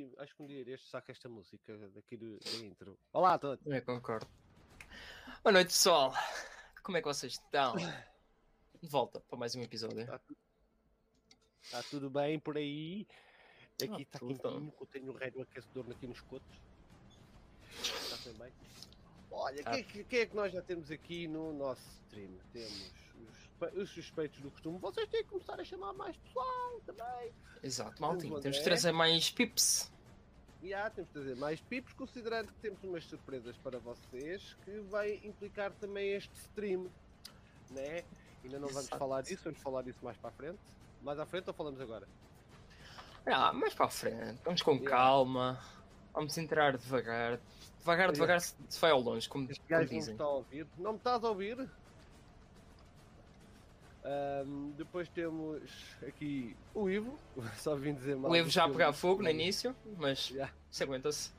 Acho que, acho que um dia deste saca esta música daqui do, da intro. Olá a todos. Eu concordo. Boa noite, pessoal. Como é que vocês estão? De volta para mais um episódio. Está tá tudo bem por aí? Aqui Ah, está tudo. quentinho, que eu tenho o do aquecedor aqui nos cotos. Está bem? Olha, Ah. quem, é que- quem é que nós já temos aqui no nosso stream? Temos os, os suspeitos do costume. Vocês têm que começar a chamar mais pessoal também. Exato, maltinho. Temos de trazer mais pips. E há, temos de trazer mais pips, considerando que temos umas surpresas para vocês, que vai implicar também este stream, né? Ainda não vamos Exato. falar disso, vamos falar disso mais para a frente. Mais à frente ou falamos agora? Ah, mais para a frente. Vamos com Yeah. calma. Vamos entrar devagar. Devagar, Yeah. devagar se se vai ao longe, como, como gajo não me dizem. está a ouvir. Não me estás a ouvir? Ahm, depois temos aqui o Ivo, só vim dizer mal. O do já a pegar fogo no início, mas Yeah. se aguenta-se.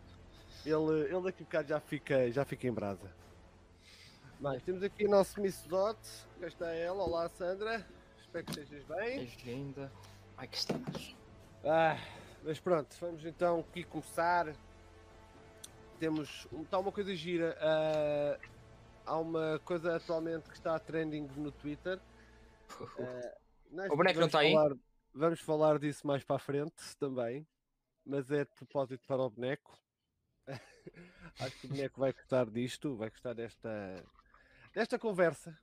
Ele, ele daqui a bocado já fica, já fica em brasa. Mas temos aqui o nosso Miss Dot, cá está ela, olá Sandra, espero que estejas bem. Bem-vinda. Ai que estás. Ah, mas pronto, vamos então aqui começar. Temos, está uma coisa gira, ah, há uma coisa atualmente que está trending no Twitter. Nós O boneco não está aí? Vamos falar disso mais para a frente também, mas é de propósito para o boneco. Acho que o boneco vai gostar disto, vai gostar desta, desta conversa.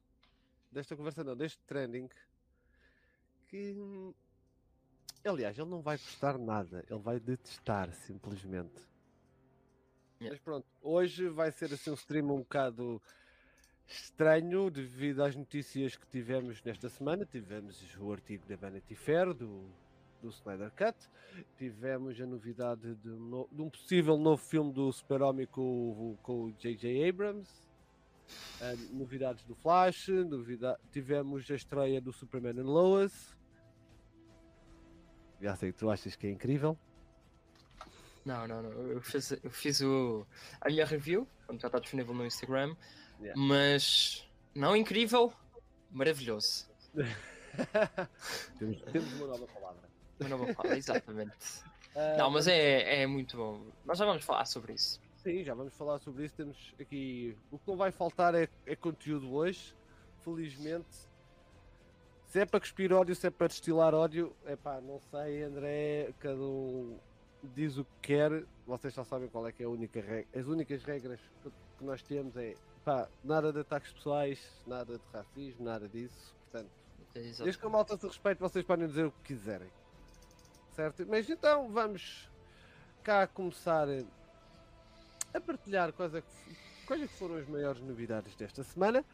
Desta conversa não, deste trending. Que aliás, ele não vai gostar nada, ele vai detestar simplesmente. Yeah. Mas pronto, hoje vai ser assim um stream um bocado estranho devido às notícias que tivemos nesta semana. Tivemos o artigo da Vanity Fair do, do Snyder Cut, tivemos a novidade de um, no- de um possível novo filme do Super-Homem com, com o J.J. Abrams, ah, novidades do Flash, novida- tivemos a estreia do Superman and Lois. Já sei que tu achas que é incrível. Não, não, não. Eu fiz, eu fiz o, a minha review, portanto, já está disponível no Instagram. Yeah. Mas não incrível, maravilhoso. temos, temos uma nova palavra. Uma nova palavra, exatamente. Ah, Não, mas é, é muito bom. Nós já vamos falar sobre isso. Sim, já vamos falar sobre isso. Temos aqui. O que não vai faltar é, é conteúdo hoje. Felizmente. Se é para cuspir ódio, se é para destilar ódio, é pá, não sei, André. Cada um diz o que quer. Vocês já sabem qual é que é a única regra. As únicas regras que nós temos é pá, nada de ataques pessoais, nada de racismo, nada disso. Portanto. Desde que a malta se respeite, vocês podem dizer o que quiserem. Certo? Mas então vamos cá começar eh, a partilhar quais, é que, quais é que foram as maiores novidades desta semana.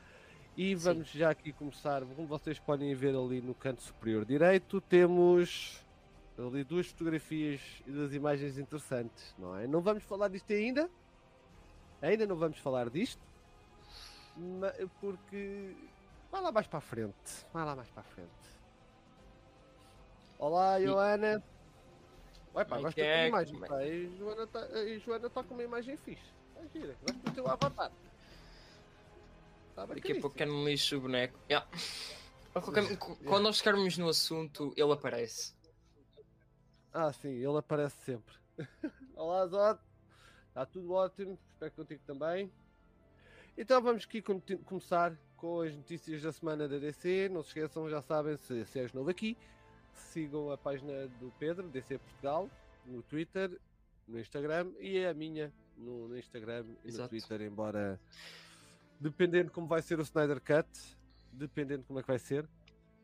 E Sim. vamos já aqui começar, como vocês podem ver ali no canto superior direito, temos ali duas fotografias e duas imagens interessantes, não é? Não vamos falar disto ainda, ainda não vamos falar disto, porque Vai lá mais para a frente. Vai lá mais para a frente. Olá, E- Joana. Ué, pá, é gosto da é? tua imagem. É- Pá. E Joana tá- e Joana está com uma imagem fixe. Está gira. Gosto do teu avatar. Está Daqui a pouco quero lixo o boneco. Yeah. Quando nós chegarmos no assunto, ele aparece. Ah, sim, ele aparece sempre. Olá, Zod. Está tudo ótimo. Espero que contigo também. Então vamos aqui começar com as notícias da semana da DC. Não se esqueçam, já sabem, se, se és novo aqui, sigam a página do Pedro, DC Portugal, no Twitter, no Instagram e a minha no, no Instagram e no Exato. Twitter, embora dependendo como vai ser o Snyder Cut, dependendo como é que vai ser,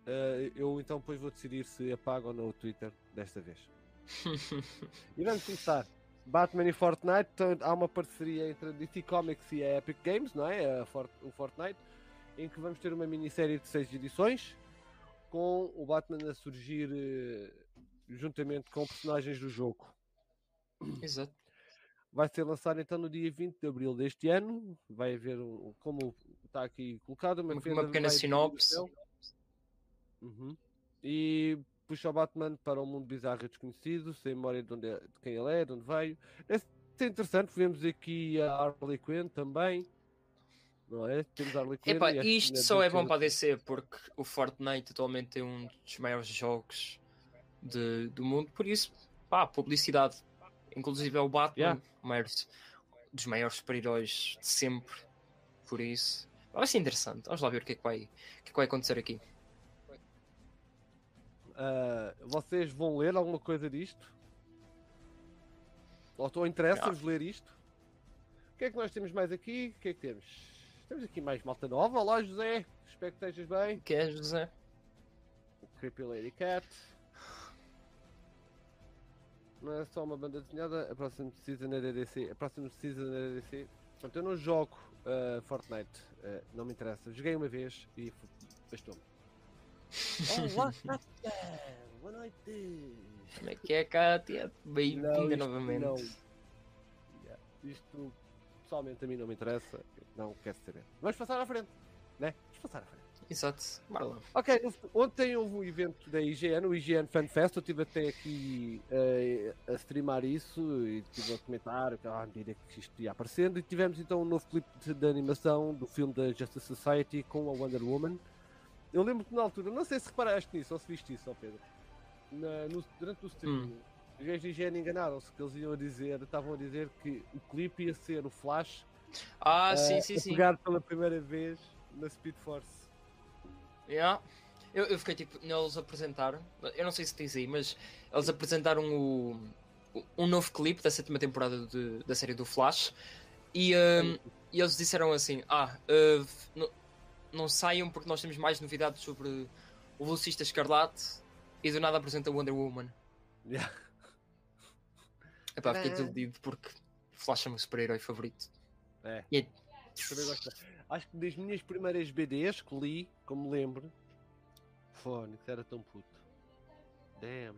eh, eu então depois vou decidir se apago ou não o Twitter desta vez. E vamos começar. Batman e Fortnite, então, há uma parceria entre a DC Comics e a Epic Games, não é? Fort- o Fortnite, em que vamos ter uma minissérie de seis edições, com o Batman a surgir eh, juntamente com personagens do jogo. Exato. Vai ser lançado então no dia 20 de abril deste ano. Vai haver, um, como está aqui colocado, uma, Uma- pequena sinopse. Uhum. E puxa o Batman para um mundo bizarro e desconhecido, sem memória de, onde é- de quem ele é, de onde veio. Esse é interessante. Vemos aqui a Harley Quinn também. Não é? Temos a Harley Quinn. Epá, e isto só é bom para a. DC porque o Fortnite atualmente é um dos maiores jogos de- do mundo, por isso, pá, publicidade Inclusive é o Batman, Yeah. o maior- dos maiores super-heróis de sempre. Por isso. Vai ser interessante. Vamos lá ver o que é que vai, o que é que vai acontecer aqui. Ah, vocês vão ler alguma coisa disto? Ou ou interessa-vos ler isto? O que é que nós temos mais aqui? O que é que temos? Temos aqui mais malta nova. Olá, José. Espero que estejas bem. O que é, José? Creepy Lady Cat. Não é só uma banda desenhada. A próxima season é da DC. A próxima season é da DC. Portanto, eu não jogo ah, Fortnite. Ah, não me interessa. Joguei uma vez e bastou-me. Olá! Boa noite! Como é que é, Kátia? Bem-vinda novamente. não. Yeah, Isto pessoalmente a mim não me interessa. Não quero saber. Vamos passar à frente, né? Vamos passar à frente. Exato. Lá. Ok, ontem houve um evento da IGN, o IGN Fan Fest, eu estive até aqui eh, a streamar isso e estive a comentar que, à medida que isto ia aparecendo e tivemos então um novo clipe de, de animação do filme da Justice Society com a Wonder Woman. Eu lembro que na altura, não sei se reparaste nisso ou se viste isso, ó Pedro, na- no- durante o stream, os gajos da IGN enganaram-se, que eles iam a dizer, estavam a dizer que o clipe ia ser o Flash Ah, sim, eh, sim, sim. pegar pela primeira vez na Speed Force. Yeah. Eu, eu fiquei tipo, eles apresentaram, eu não sei se tens aí, mas eles apresentaram o, o- um novo clipe da sétima temporada de- da série do Flash e, um, e eles disseram assim: Ah, uh, não, saiam porque nós temos mais novidades sobre o Velocista Escarlate e do nada apresenta Wonder Woman. Yeah. Epá, fiquei desiludido porque Flash é o meu super-herói favorito. É. E é-. Acho que das minhas primeiras BDs que li, como me lembro, Fónix era tão puto. Damn.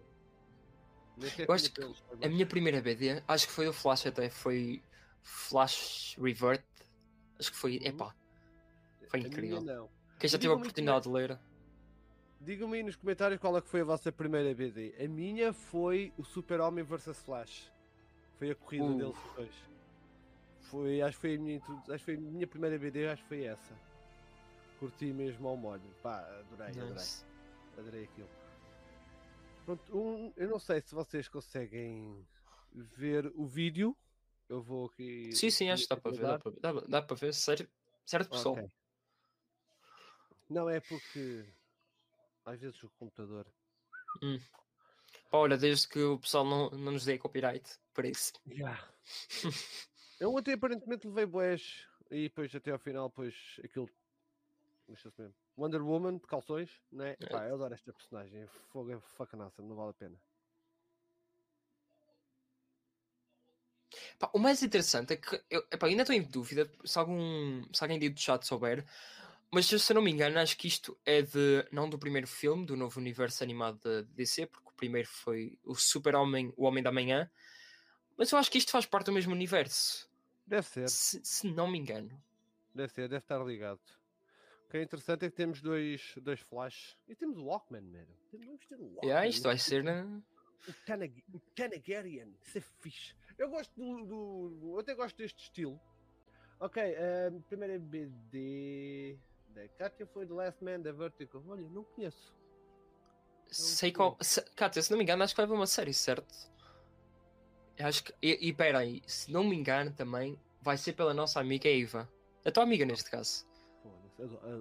Eu acho tinha que A minha primeira BD, acho que foi do Flash até, foi Flash Revert. Acho que foi, Uhum. epá, foi A minha incrível. não. Quem já Eu teve a oportunidade de ler. Digam-me aí nos comentários qual é que foi a vossa primeira BD. A minha foi o Super-Homem vs Flash. Foi a corrida Uh. deles depois. Foi, acho que foi a minha acho que foi a minha primeira BD, acho que foi essa. Curti mesmo ao molho. Pá, adorei, adorei. Nice. Adorei aquilo. Pronto, um- eu não sei se vocês conseguem ver o vídeo. Eu vou aqui. Sim, sim, acho que dá para ver. Dá para ver, dá, dá para ver, sério, certo pessoal. Ok. Não é porque às vezes o computador. Pá, olha, desde que o pessoal não, não nos dê copyright, por isso. Eu ontem aparentemente levei boés e depois até ao final, depois aquilo. Deixa-se mesmo. Wonder Woman de calções, né? É. Pá, eu adoro esta personagem. Fogo é fucking awesome, não vale a pena. Pá, o mais interessante é que eu epá, ainda estou em dúvida se, algum, se alguém do chat souber, mas se eu não me engano, acho que isto é de não do primeiro filme do novo universo animado da DC, porque o primeiro foi o Super-Homem, o Homem da Manhã, mas eu acho que isto faz parte do mesmo universo, Deve ser, se, se não me engano. deve ser, deve estar ligado. O que é interessante é que temos dois, dois flash e temos o Walkman, mano. Vamos ter o Walkman. Yeah, isto vai ser. né? O Tanag- o Tanagarian, isso é fixe. Eu gosto do, do- Eu até gosto deste estilo. Ok, a primeira BD da Katia foi The Last Man da Vertigo. Olha, não conheço. Sei qual. Se, Kátia, se não me engano, acho que vai haver uma série, certo? Acho que. E, e pera aí, se não me engano também, vai ser pela nossa amiga Eva. A tua amiga neste caso.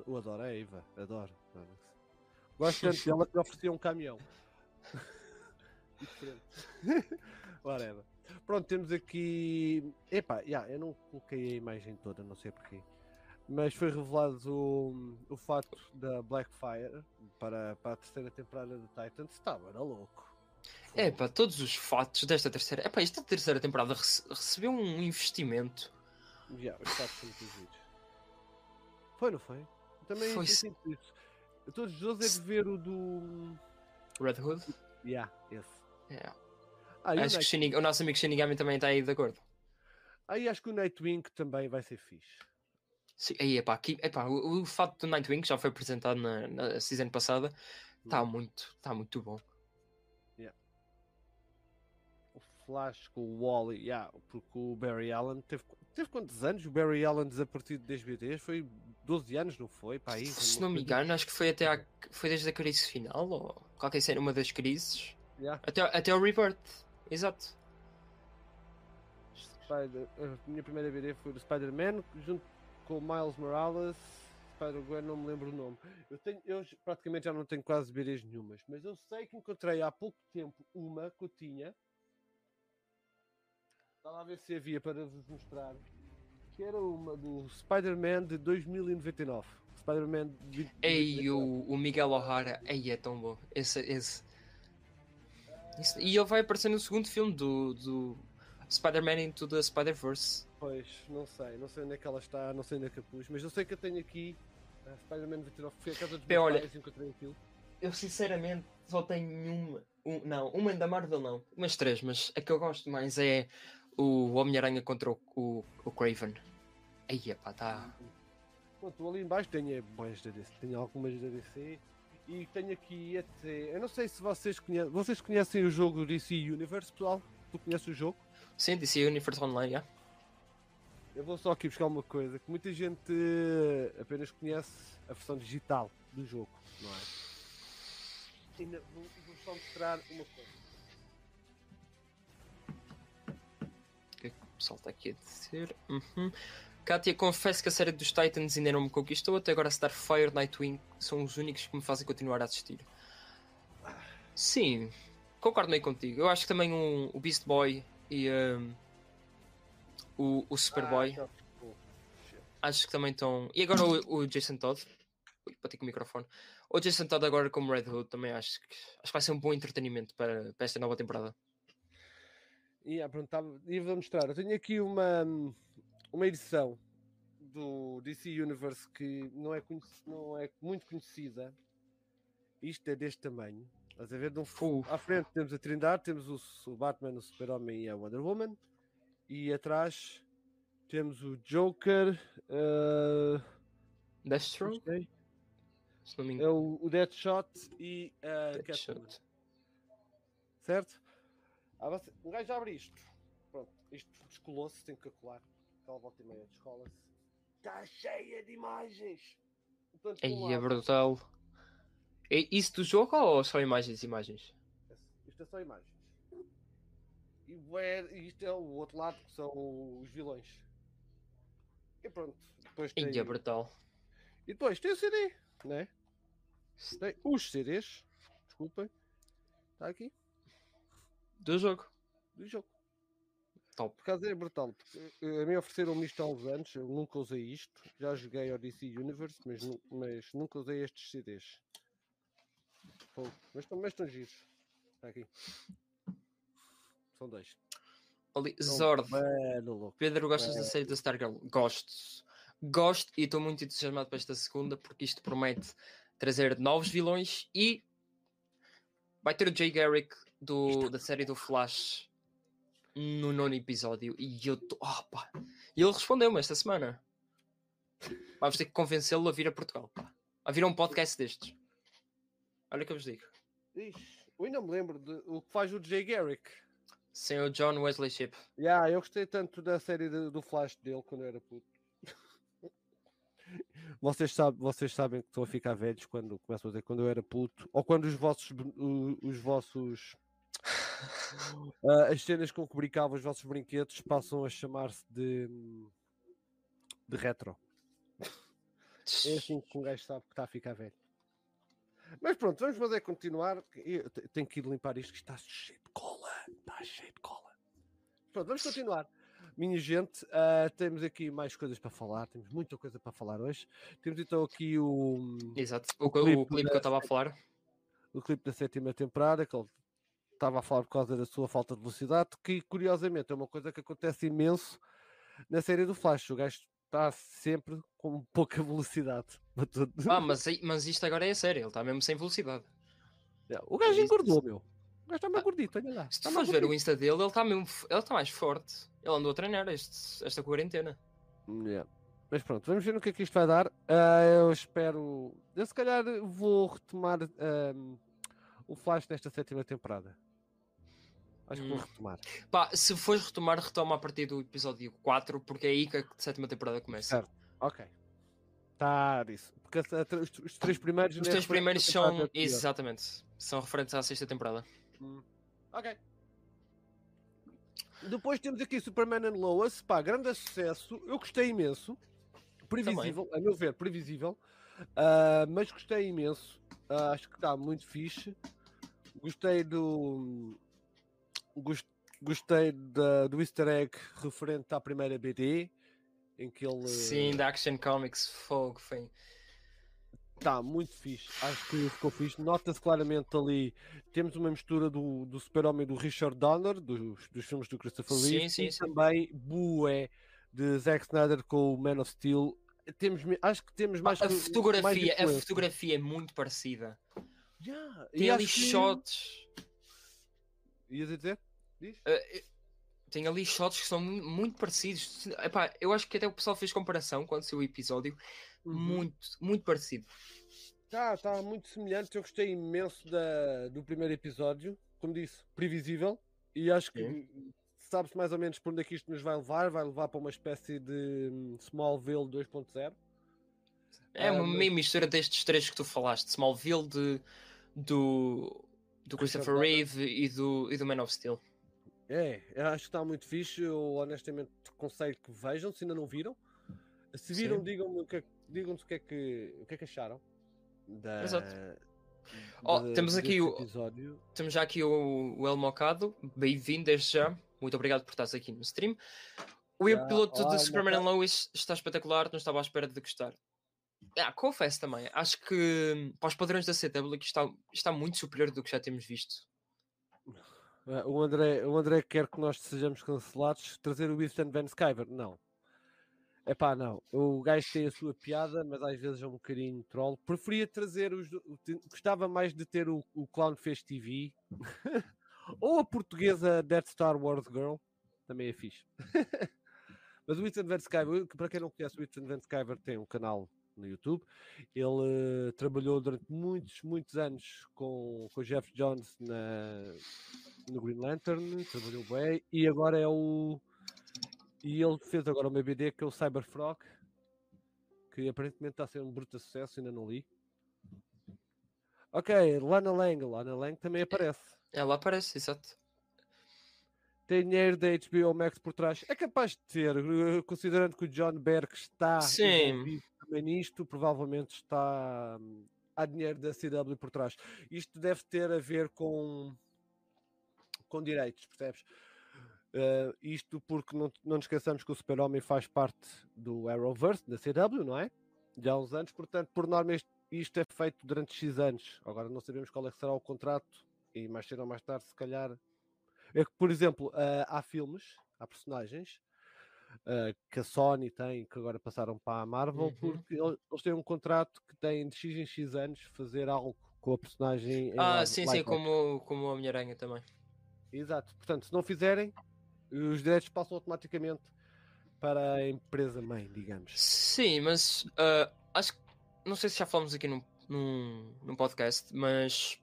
Eu adoro a Eva, adoro. Gosto tanto dela que oferecia um caminhão. Diferente. Whatever. Pronto, temos aqui. Epá, yeah, eu não coloquei a imagem toda, não sei porquê. Mas foi revelado o, o fato da Blackfire para, para a terceira temporada de Titans. Estava, era louco. É pá, todos os fatos desta terceira. É pá, esta terceira temporada rece- recebeu um investimento. Yeah, os fatos são muito giros. Foi, não foi? Também Foi, isso. Eu estou desejoso é de ver o do. Red Hood. Yeah, esse. É. Ah, Acho que Shinigami- o nosso amigo Shinigami também está aí de acordo. Aí acho que o Nightwing também vai ser fixe. Sim, aí, epá, aqui, epá, o, o fato do Nightwing que já foi apresentado na, na season passada está Hum. muito, tá muito bom. O Flash com o Wally, yeah, porque o Barry Allen teve, teve quantos anos? O Barry Allen desaparecido das BDs? Foi 12 anos, não foi? Pá, aí, Se não me engano, acho que foi até à, foi desde a crise final, ou qualquer cena, uma das crises, Yeah. até, até o Rebirth. Exato. Spider, a minha primeira BD foi do Spider-Man, junto com o Miles Morales, Spider-Gwen, não me lembro o nome. Eu, tenho, eu praticamente já não tenho quase BDs nenhumas, mas eu sei que encontrei há pouco tempo uma que eu tinha. Estava a ver se havia para vos mostrar. Que era uma do Spider-Man de 2099. Spider-Man de Ei, o, o Miguel O'Hara, ei, é tão bom. Esse, esse. Isso- E ele vai aparecer no segundo filme do, do Spider-Man Into the Spider-Verse. Pois, não sei, não sei onde é que ela está, não sei onde é que a pus, mas eu sei que eu tenho aqui a Spider-Man 29, fui à casa dos Bem, meus olha- pais e encontrei aquilo. Eu sinceramente só tenho uma. Um, não, uma da Marvel não. Umas três, mas a que eu gosto mais é o Homem-Aranha contra o, o, o Craven. Aí, pá, tá. Pronto, ali embaixo tenho é, boas da DC, tenho algumas da DC e tenho aqui até. Eu não sei se vocês conhecem. Vocês conhecem o jogo DC Universe, pessoal? Tu conheces o jogo? Sim, DC Universe Online, já. Eu vou só aqui buscar uma coisa que muita gente eh, apenas conhece a versão digital do jogo, não é? Ainda vou, vou só mostrar uma coisa. O que é que o pessoal está aqui a dizer? Uhum. Kátia, confesso que a série dos Titans ainda não me conquistou. Até agora Starfire, Nightwing são os únicos que me fazem continuar a assistir. Sim, concordo meio contigo. Eu acho que também um, o Beast Boy e um, o, o Superboy, Ah, oh, shit. acho que também estão. E agora o, o Jason Todd. Ui, bati com o microfone. O Jason Todd agora como Red Hood também acho que, acho que vai ser um bom entretenimento para, para esta nova temporada. E pronto, tava, ia vos mostrar. Eu tenho aqui uma, uma edição do DC Universe que não é, não é muito conhecida. Isto é deste tamanho. Estás a ver? Um à frente temos a Trindade, temos o, Batman, o Super-Homem e a Wonder Woman. E atrás temos o Joker. eh, Deathstroke, é o, o Deadshot e a Catwoman. Deathshot. Certo? Ah, você... Um gajo abre isto. Pronto, isto descolou-se, tem que calcular. Aquela volta e meia descola-se. Está cheia de imagens. Portanto, Aí é brutal. É isso do jogo ou só imagens imagens? Isto é só imagens. E e isto é o outro lado que são os vilões. E pronto. Depois tem... É brutal. E depois tem o CD, né? Tem os CDs. Desculpem. Está aqui. Do jogo. Do jogo. Top. Por causa é brutal. porque, eh, A mim ofereceram-me isto há uns anos, eu nunca usei isto. Já joguei DC Universe, mas, mas nunca usei estes CDs. Fogo. Mas estão, mas estão giros. Está aqui. São dois. Ali, Zord. Mano, louco. Pedro, gostas da É. série da Stargirl? Gosto. Gosto e estou muito entusiasmado para esta segunda porque isto promete trazer novos vilões e vai ter o Jay Garrick do, da série do Flash no nono episódio e eu tô. Opa! E ele respondeu-me esta semana. Vamos ter que convencê-lo a vir a Portugal. Pá. A vir a um podcast destes. Olha o que eu vos digo. Ixi, eu ainda me lembro de o que faz o Jay Garrick. Sem o John Wesley Shipp. Yeah, eu gostei tanto da série de- do Flash dele quando eu era puto. Vocês, sabem, vocês sabem que estou a ficar velhos quando começam a dizer quando eu era puto, ou quando os vossos brin- o- os vossos ah, as cenas com que brincavam os vossos brinquedos passam a chamar-se de de retro. É assim que um gajo sabe que está a ficar velho. Mas pronto, vamos fazer continuar. Eu te- tenho que ir limpar isto que está cheio de cola. Está cheio de cola. Pronto, vamos continuar. Minha gente, ah, temos aqui mais coisas para falar. Temos muita coisa para falar hoje. Temos então aqui o, Exato. O, O o clipe, clipe que eu estava a falar. o clipe da sétima temporada, que ele estava a falar por causa da sua falta de velocidade, que curiosamente é uma coisa que acontece imenso na série do Flash. O gajo está sempre com pouca velocidade. Ah, mas, mas isto agora é sério. Ele está mesmo sem velocidade. O gajo isso- engordou, meu. O gajo está mais Ah, gordito, olha lá. Se Está tu fores ver o. Insta dele, ele está mesmo. Ele está mais forte. Ele andou a treinar este, esta quarentena. Yeah. Mas pronto, vamos ver no que é que isto vai dar. Ah, eu espero. Eu se calhar vou retomar o Flash nesta sétima temporada. Acho que vou Hum. retomar. Pá, se fores retomar, retoma a partir do episódio 4, porque é aí que a sétima temporada começa. Certo. Ok. Isso. Porque os, os três primeiros. Os é três primeiros temporada são. Exatamente. São referentes à sexta temporada. Hum. Ok. Depois temos aqui Superman and Lois, pá, grande sucesso. Eu gostei imenso. Previsível, a meu ver, previsível. Uh, mas gostei imenso. Uh, acho que está muito fixe. Gostei do. Gostei da, do easter egg referente à primeira BD. Em que ele. Sim, da Action Comics Fogo, foi. Está muito fixe. Acho que ficou fixe. Nota-se claramente ali. Temos uma mistura do, do Super-Homem do Richard Donner, dos, dos filmes do Christopher Reeve. Sim, sim, e sim. também Bué de Zack Snyder com o Man of Steel. Temos, acho que temos mais. A mais fotografia, a influência. fotografia é muito parecida. Yeah, Tem e ali que- shots. Ias a dizer? Diz? eh, tem ali shots que são mu- muito parecidos. Epá, eu acho que até o pessoal fez comparação quando saiu o episódio. Uhum. Muito, muito parecido. Tá, tá muito semelhante. Eu gostei imenso da, do primeiro episódio. Como disse, previsível. E acho que sabe-se mais ou menos por onde é que isto nos vai levar. Vai levar para uma espécie de hum, Smallville 2.0. É Ah, uma mas- meio mistura destes três que tu falaste: Smallville, de, do, do Christopher. Reeve e do, e do Man of Steel. É, eu acho que está muito fixe. Eu honestamente aconselho que vejam, se ainda não viram. Se viram, digam-me o que, é- digam-nos o que é que, o que é que acharam. Da, Exato. Oh, de- temos aqui o- episódio. Temos já aqui o, o El Mocado. Bem-vindo desde já. Muito obrigado por estares aqui no stream. O piloto olá, de Superman and Mocado. Lois está espetacular. Não estava à espera de gostar. Ah, confesso também. Acho que para os padrões da CW está, está muito superior do que já temos visto. Ah, O André, o André quer que nós sejamos cancelados. Trazer o Winston Van Skyver? Não. É pá, não. O gajo tem a sua piada, mas às vezes é um bocadinho troll. Preferia trazer os. Gostava mais de ter o, o Clown Fest TV ou a portuguesa Death Star Wars Girl. Também é fixe. mas o Winston Van Skyver, para quem não conhece, o Winston Van Skyver tem um canal no YouTube. Ele eh, trabalhou durante muitos, muitos anos com, com o Jeff Jones na, no Green Lantern, trabalhou bem, e agora é o. E ele fez agora uma BD que é o Cyberfrog, que aparentemente está a ser um bruto sucesso, ainda não li. Ok, Lana Lang, Lana Lang também aparece. Ela aparece, exato. Tem dinheiro da HBO Max por trás. É capaz de ter, eh, considerando que o John Berg está Sim. também nisto, provavelmente está. hum, Há dinheiro da CW por trás. Isto deve ter a ver com, com direitos, percebes? Eh, isto porque não, não nos esqueçamos que o Super-Homem faz parte do Arrowverse, da CW, não é? Já há uns anos, portanto, por norma, isto, isto é feito durante X anos. Agora não sabemos qual é que será o contrato e mais cedo ou mais tarde, se calhar. É que, por exemplo, ah, há filmes, há personagens ah, que a Sony tem, que agora passaram para a Marvel, Uhum. porque el- eles têm um contrato que tem de X em X anos fazer algo com a personagem. em Ah, live- sim, sim, live como, como a Homem-Aranha também. Exato. Portanto, se não fizerem, os direitos passam automaticamente para a empresa mãe, digamos. Sim, mas ah, acho que não sei se já falamos aqui num, num, num podcast, mas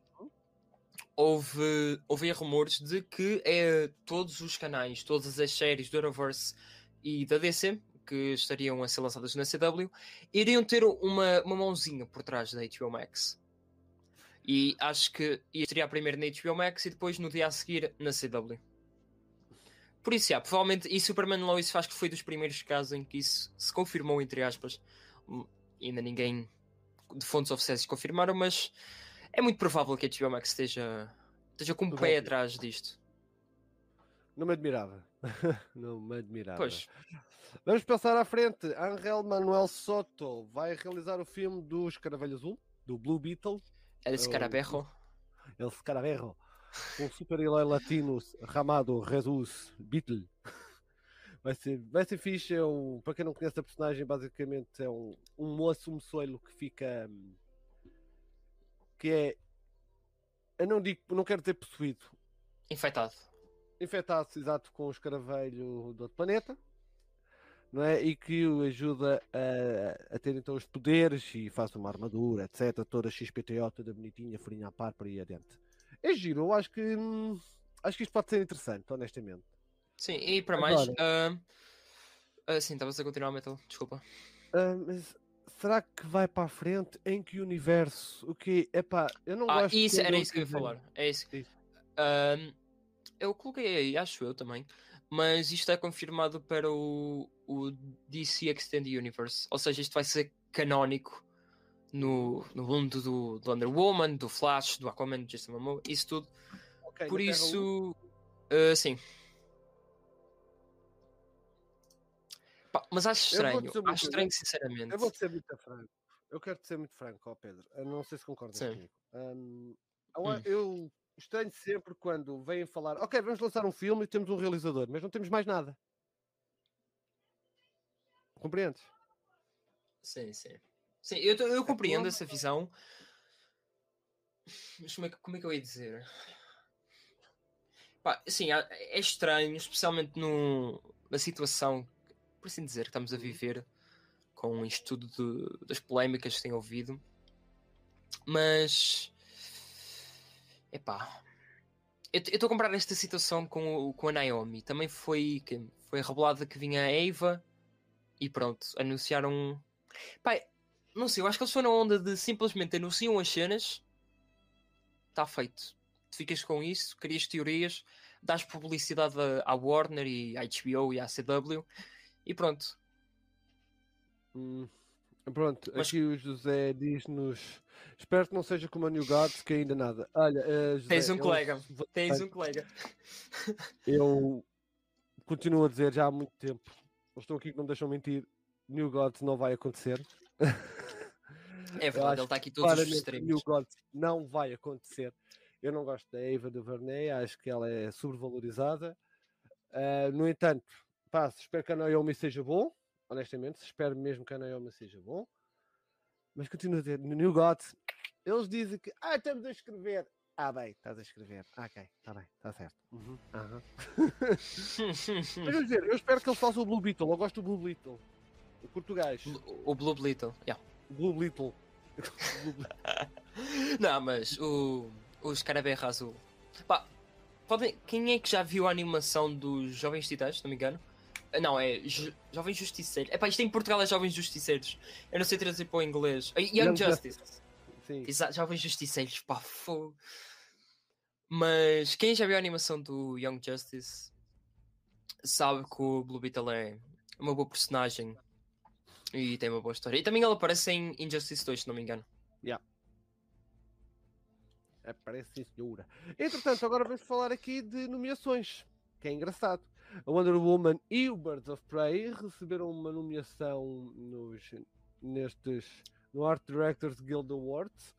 houve, houve rumores de que é todos os canais, todas as séries do Arrowverse e da DC que estariam a ser lançadas na CW iriam ter uma, uma mãozinha por trás da HBO Max. E acho que ia estrear primeiro na HBO Max e depois no dia a seguir na CW. Por isso, já, provavelmente, e Superman Lois acho que foi dos primeiros casos em que isso se confirmou, entre aspas. Hum, Ainda ninguém de fontes oficiais confirmaram, mas é muito provável que a HBO Max esteja, esteja com o pé atrás disto. Não me admirava. não me admirava. Pois, Vamos passar à frente. Angel Manuel Soto vai realizar o filme do Escaravelho Azul, do Blue Beetle, é desse Oh, caraberro. El Scaravelho, um super-herói latino chamado Jesus Beetle. Vai ser, vai ser fixe. É um, para quem não conhece a personagem, basicamente é um, um moço, um moçoilo que fica. que é. Eu não digo, não quero dizer possuído, Infectado. infectado, exato, com o escaravelho do outro planeta, não é? E que o ajuda a, a ter então os poderes e faz uma armadura, etc. Toda XPTO, toda bonitinha, farinha à par, para ir adiante. É giro, eu acho que hum, acho que isto pode ser interessante, honestamente. Sim, e para mais. Agora. ah, ah, sim, estavas a continuar, Metal, desculpa. Ah, mas será que vai para a frente? Em que universo? O que? Epá, eu não Ah, gosto isso, era isso que eu ia falar. É isso. Isso. Ahm, eu coloquei aí, acho eu também. Mas isto é confirmado para o, o DC Extended Universe. Ou seja, isto vai ser canónico no, no mundo do, do Wonder Woman, do Flash, do Aquaman, do Jason Momoa, isso tudo. Ok, Por isso, uh, sim. Pá, mas acho estranho, acho coisa, estranho, sinceramente. Eu vou ser muito franco. Eu quero ser muito franco, ó Pedro. Eu não sei se concordas comigo. Hum, eu- Hum. Eu estranho sempre quando vêm falar, ok, vamos lançar um filme e temos um realizador, mas não temos mais nada. Compreendes? Sim, sim. Sim, eu, eu compreendo como- essa visão. Mas como é, que, como é que eu ia dizer? Pá, é estranho, especialmente no, na situação, por assim dizer, que estamos a Uhum. viver com isto tudo de- das polémicas que tem ouvido. Mas. Epá. Eu estou a comprar esta situação com, com a Naomi. Também foi, foi revelada que vinha a Eva e pronto, anunciaram. Pá, não sei, eu acho que eles foram na onda de simplesmente anunciam as cenas, está feito. Ficas com isso, crias teorias, dás publicidade à Warner e à HBO e à CW e pronto. Hum, Pronto, Mas- aqui o José diz-nos: Espero que não seja como a New Gods, que ainda nada. Olha, eh, José, Tens um eu- colega, Tens um colega. Eu continuo a dizer já há muito tempo, estão aqui que não me deixam mentir, New Gods não vai acontecer. É verdade, ele está aqui todos os extremos. New Gods não vai acontecer. Eu não gosto da Eva de Verney, acho que ela é sobrevalorizada. Ah, no entanto, pá, espero que a Naomi seja bom, honestamente, espero mesmo que a Naomi seja bom. Mas continuo a dizer, no New Gods, eles dizem que, ah, estamos a escrever. Ah, bem, estás a escrever. Ah, ok, está bem, está certo. Uhum, aham. Mas eu dizer, eu espero que eles façam o Blue Beetle. Eu gosto do Blue Beetle. O português. o Blue Beetle, yeah. Blue Beetle. Blue Beetle. Não, mas o, o Escaraberra Azul. Pá, podem, quem é que já viu a animação dos Jovens Titãs, se não me engano? Ah, Não, é Jo- Jovens Justiceiros. É pá, isto em Portugal é Jovens Justiceiros. Eu não sei traduzir para o inglês. Ah, Young, Young Justice. Sim. Exato, Jovens Justiceiros, pá, fogo. Mas quem já viu a animação do Young Justice sabe que o Blue Beetle é uma boa personagem e tem uma boa história. E também ele aparece em Injustice 2, se não me engano. É, parece sim, senhora. Entretanto, agora vamos falar aqui de nomeações, que é engraçado. A Wonder Woman e o Birds of Prey receberam uma nomeação nos, nestes, no Art Directors Guild Awards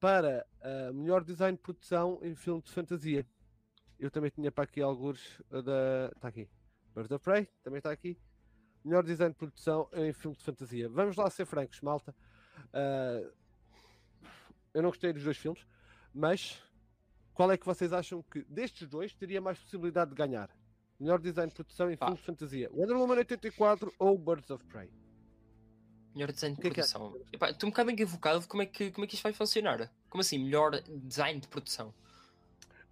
para a melhor design de produção em filme de fantasia. Eu também tinha para aqui alguns da. Está aqui. Birds of Prey, também está aqui. Melhor design de produção em filme de fantasia. Vamos lá ser francos, malta. Ah, eu não gostei dos dois filmes, mas qual é que vocês acham que destes dois teria mais possibilidade de ganhar? Melhor design de produção em Pá. filme de fantasia. Wonder Woman 84 ou Birds of Prey? Melhor design de é que produção. Epá, Estou um bocado equivocado de como é, que, como é que isto vai funcionar. Como assim, melhor design de produção?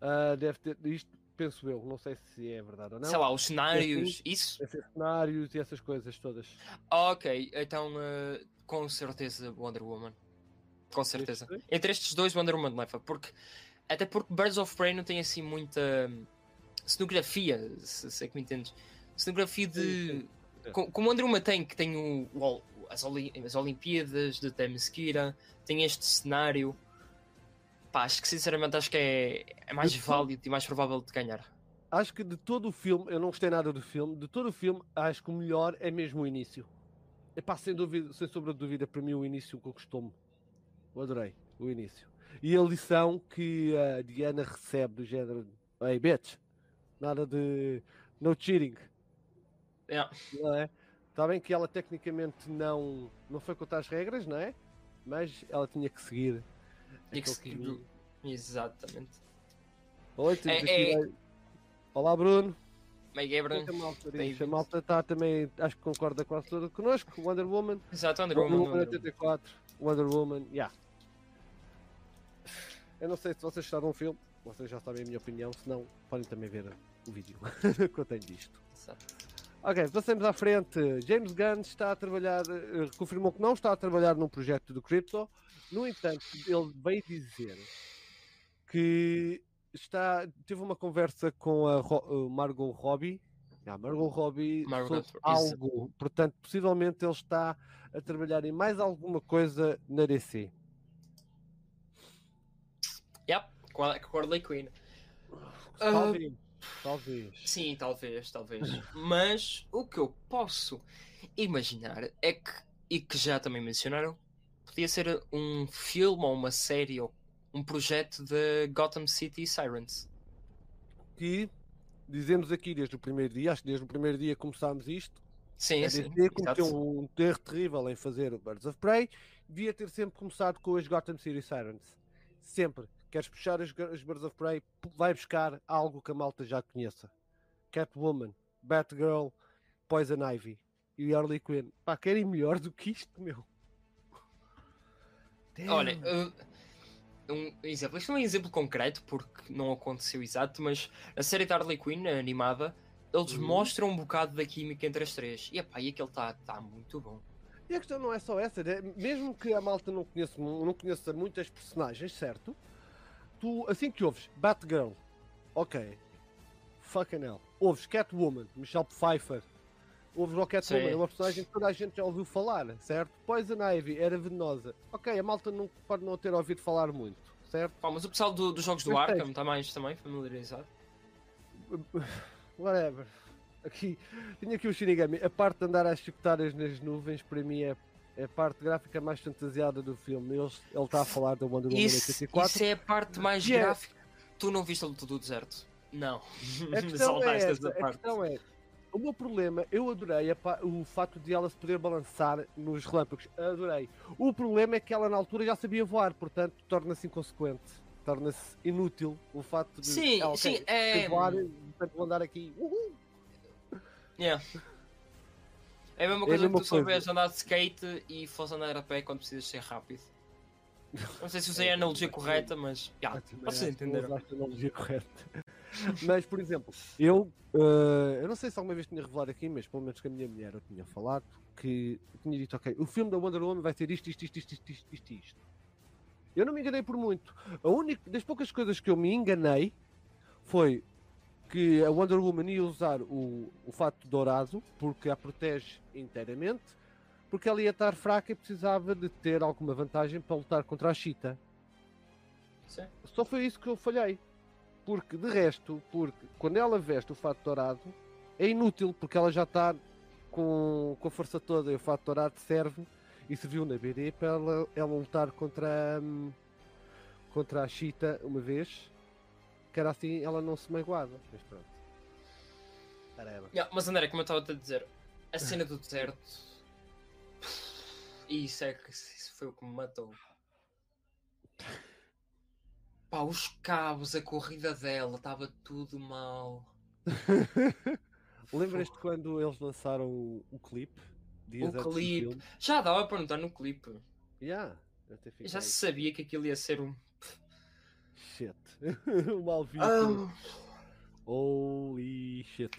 Ah, deve ter, isto penso eu, não sei se é verdade ou não. Sei lá, os cenários, isso? Esses cenários e essas coisas todas. Ok, então uh, com certeza Wonder Woman. Com certeza. dois? Entre estes dois Wonder Woman leva, porque até porque Birds of Prey não tem assim muita hum, cenografia, se, se é que me entendes. Cenografia de. Como Wonder Woman tem, que tem o, o as, Oli- as Olimpíadas de Temesquira, tem este cenário. Pá, acho que sinceramente acho que é, é mais Eu tô- válido e mais provável de ganhar. Acho que de todo o filme, eu não gostei nada do filme, de todo o filme, acho que o melhor é mesmo o início. É pá, sem, dúvida, sem sombra de dúvida, para mim o início conquistou-me. Eu adorei o início. E a lição que a Diana recebe do género: Ei, bitch, nada de no cheating, Yeah. não é? Está bem que ela tecnicamente não, não foi contra as regras, não é? Mas ela tinha que seguir. Tinha que seguir caminho. Exatamente. Oi, temos É- aqui, é- Olá, Bruno. Bem-vindo. A malta está também, acho que concorda quase toda connosco. Wonder Woman, Exato, Wonder Wonder Woman. Wonder Woman. 84, Wonder Woman, yeah. Eu não sei se vocês gostaram do filme, vocês já sabem a minha opinião, se não, podem também ver o vídeo que eu tenho disto. Exato. Ok, passamos à frente. James Gunn está a trabalhar, eh, confirmou que não está a trabalhar num projeto do Crypto, no entanto, ele veio dizer que está, teve uma conversa com a Ro- uh, Margot Robbie. A Margot Robbie Margot algo. Portanto, possivelmente ele está a trabalhar em mais alguma coisa na DC. Yep, com a, Harley Quinn. Ah, Talvez. Sim, talvez, talvez. Mas o que eu posso imaginar é que, e que já também mencionaram, podia ser um filme ou uma série ou um projeto de Gotham City Sirens. Que dizemos aqui desde o primeiro dia, acho que desde o primeiro dia começámos isto, Sim, a sim. DC cometeu exato. um erro terrível em fazer o Birds of Prey, devia ter sempre começado com as Gotham City Sirens. Sempre. Queres puxar as, as Birds of Prey, vai buscar algo que a malta já conheça. Catwoman, Batgirl, Poison Ivy e Harley Quinn. Pá, querem melhor do que isto, meu. Olha, Damn. uh, um exemplo, isto não é um exemplo concreto porque não aconteceu exato, mas a série da Harley Quinn, animada, eles Uhum. mostram um bocado da química entre as três. E epá, e aquele está tá muito bom. E a questão não é só essa, né? mesmo que a malta não conheça, não conheça muitas personagens, certo? Tu, assim que ouves Batgirl, ok, fucking hell, ouves Catwoman, Michelle Pfeiffer, ouves o Catwoman, é uma personagem que toda a gente já ouviu falar, certo? Poison Ivy era venenosa, ok, a malta não, pode não ter ouvido falar muito, certo? Pá, mas o pessoal do- dos jogos do Arkham tens. está mais também familiarizado. Whatever. Aqui, tinha aqui o Shinigami, a parte de andar às chicotadas nas nuvens, para mim é, é a parte gráfica mais fantasiada do filme. Ele ele está a falar da Wonder Woman Isso, 84. isso é a parte mais é- gráfica. Tu não viste a luta do deserto? Não. A questão, é essa, a parte. questão é, o meu problema, eu adorei a o facto de ela se poder balançar nos relâmpagos, adorei. O problema é que ela na altura já sabia voar, portanto torna-se inconsequente, torna-se inútil o facto de Sim, ok, sim, é. voar, portanto vou andar aqui. Uhul. Yeah. É a mesma É a coisa mesma que tu coisa. vês andar de skate e fosse andar a pé quando precisas ser rápido. Não sei se usei a analogia correta, mas. Yeah, Ah, vocês que entenderam. a analogia correta. Mas, por exemplo, eu, eh, eu não sei se alguma vez tinha revelado aqui, mas pelo menos com a minha mulher eu tinha falado que eu tinha dito, ok, o filme da Wonder Woman vai ser isto, isto, isto, isto, isto, isto, isto, isto. Eu não me enganei por muito. A única, das poucas coisas que eu me enganei foi que a Wonder Woman ia usar o, o fato dourado porque a protege inteiramente, porque ela ia estar fraca e precisava de ter alguma vantagem para lutar contra a Cheetah. Sim. Só foi isso que eu falhei. Porque, de resto, porque quando ela veste o fato dourado, é inútil, porque ela já está com, com a força toda e o fato dourado serve e serviu na BD para ela, ela lutar contra, hum, contra a Cheetah uma vez, que era assim ela não se magoava. Mas pronto. Caramba. Yeah, mas André, como eu estava a dizer, a cena do deserto. Isso é que isso foi o que me matou. Pá, os cabos, a corrida dela, estava tudo mal. Lembras-te quando eles lançaram o, o clipe? Dias O clipe. Já dava para notar no clipe. Yeah, Já se sabia que aquilo ia ser um. Shit. o mal visto. Ah, Holy shit.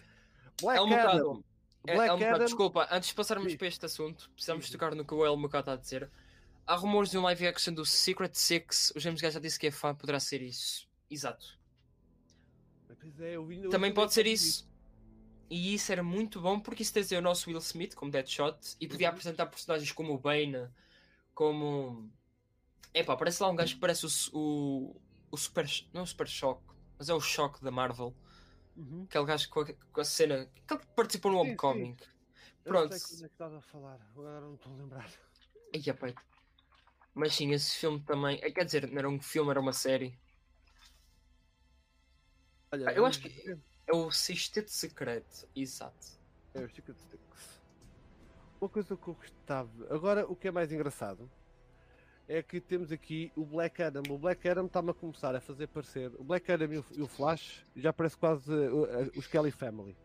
Black É um Adam. bocado- é, Black é um bocado, Adam. desculpa, antes de passarmos Sim. para este assunto, precisamos Sim, tocar no que o El Mucá está a dizer. Há rumores de um live action do Secret Six. O James Gunn já disse que é fã, poderá ser isso. Exato. É, eu vi- eu Também pode ser vi isso. E isso era muito bom porque isso trazia o nosso Will Smith como Deadshot e podia Uhum. apresentar personagens como o Bane, como. Epá, parece lá um gajo que parece o, o, o Super. Não é o Super Shock, mas é o Shock da Marvel. Uhum. Aquele gajo com a, com a cena. Aquele que participou no Homecoming. Eu Pronto. não sei quando é que a falar, agora não estou a lembrar. Ai, epá. Mas sim, esse filme também. é, Quer dizer, não era um filme, era uma série. Olha, Ah, eu acho que-. É o Sexteto Secreto, exato. É o Secret Sticks. Uma coisa que eu gostava. Agora, o que é mais engraçado é que temos aqui o Black Adam. O Black Adam está-me a começar a fazer parecer. O Black Adam e o, e o Flash já parece quase uh, uh, os Kelly Family.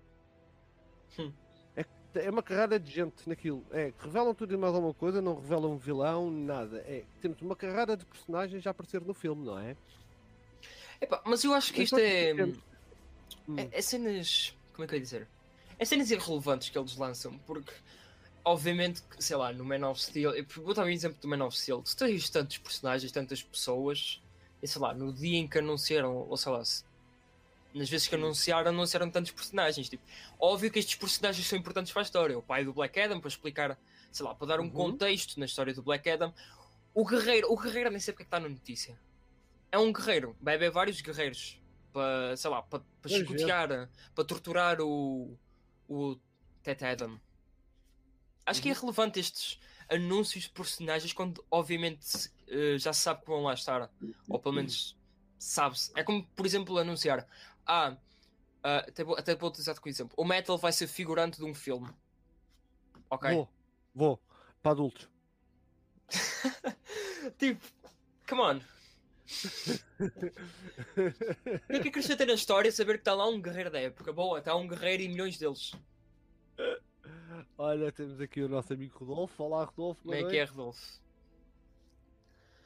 Hum. É, é uma carrada de gente naquilo. É, revelam tudo e mais alguma coisa, não revelam um vilão, nada. É, temos uma carrada de personagens já a aparecer no filme, não é? Epá, mas eu acho que isto Enquanto é. Hum. É, é cenas. Como é que eu ia dizer? É cenas irrelevantes que eles lançam, porque obviamente que, sei lá, no Man of Steel, eu vou dar um exemplo do Man of Steel, tu tens tantos personagens, tantas pessoas, E sei lá, no dia em que anunciaram, ou sei lá, nas vezes que anunciaram, anunciaram tantos personagens. Tipo, óbvio que estes personagens são importantes para a história. O pai do Black Adam, para explicar, sei lá, para dar um Uhum. contexto na história do Black Adam. O guerreiro, o guerreiro nem sei porque é que está na notícia. É um guerreiro, vai haver vários guerreiros para, sei lá, para, para é. chicotear, para torturar o, o Tet Adam. Acho que é Uhum. relevante estes anúncios de personagens quando, obviamente, eh, já se sabe que vão lá estar. Ou pelo menos sabe-se. É como, por exemplo, anunciar: Ah, ah, até, vou, até vou utilizar como exemplo. O Metal vai ser figurante de um filme. Ok? Vou, vou. Para adultos. tipo, come on. O que é que acrescenta na história saber que está lá um guerreiro da época? Boa, está um guerreiro e milhões deles. Olha, temos aqui o nosso amigo Rodolfo. Olá, Rodolfo. Como é que é. Rodolfo?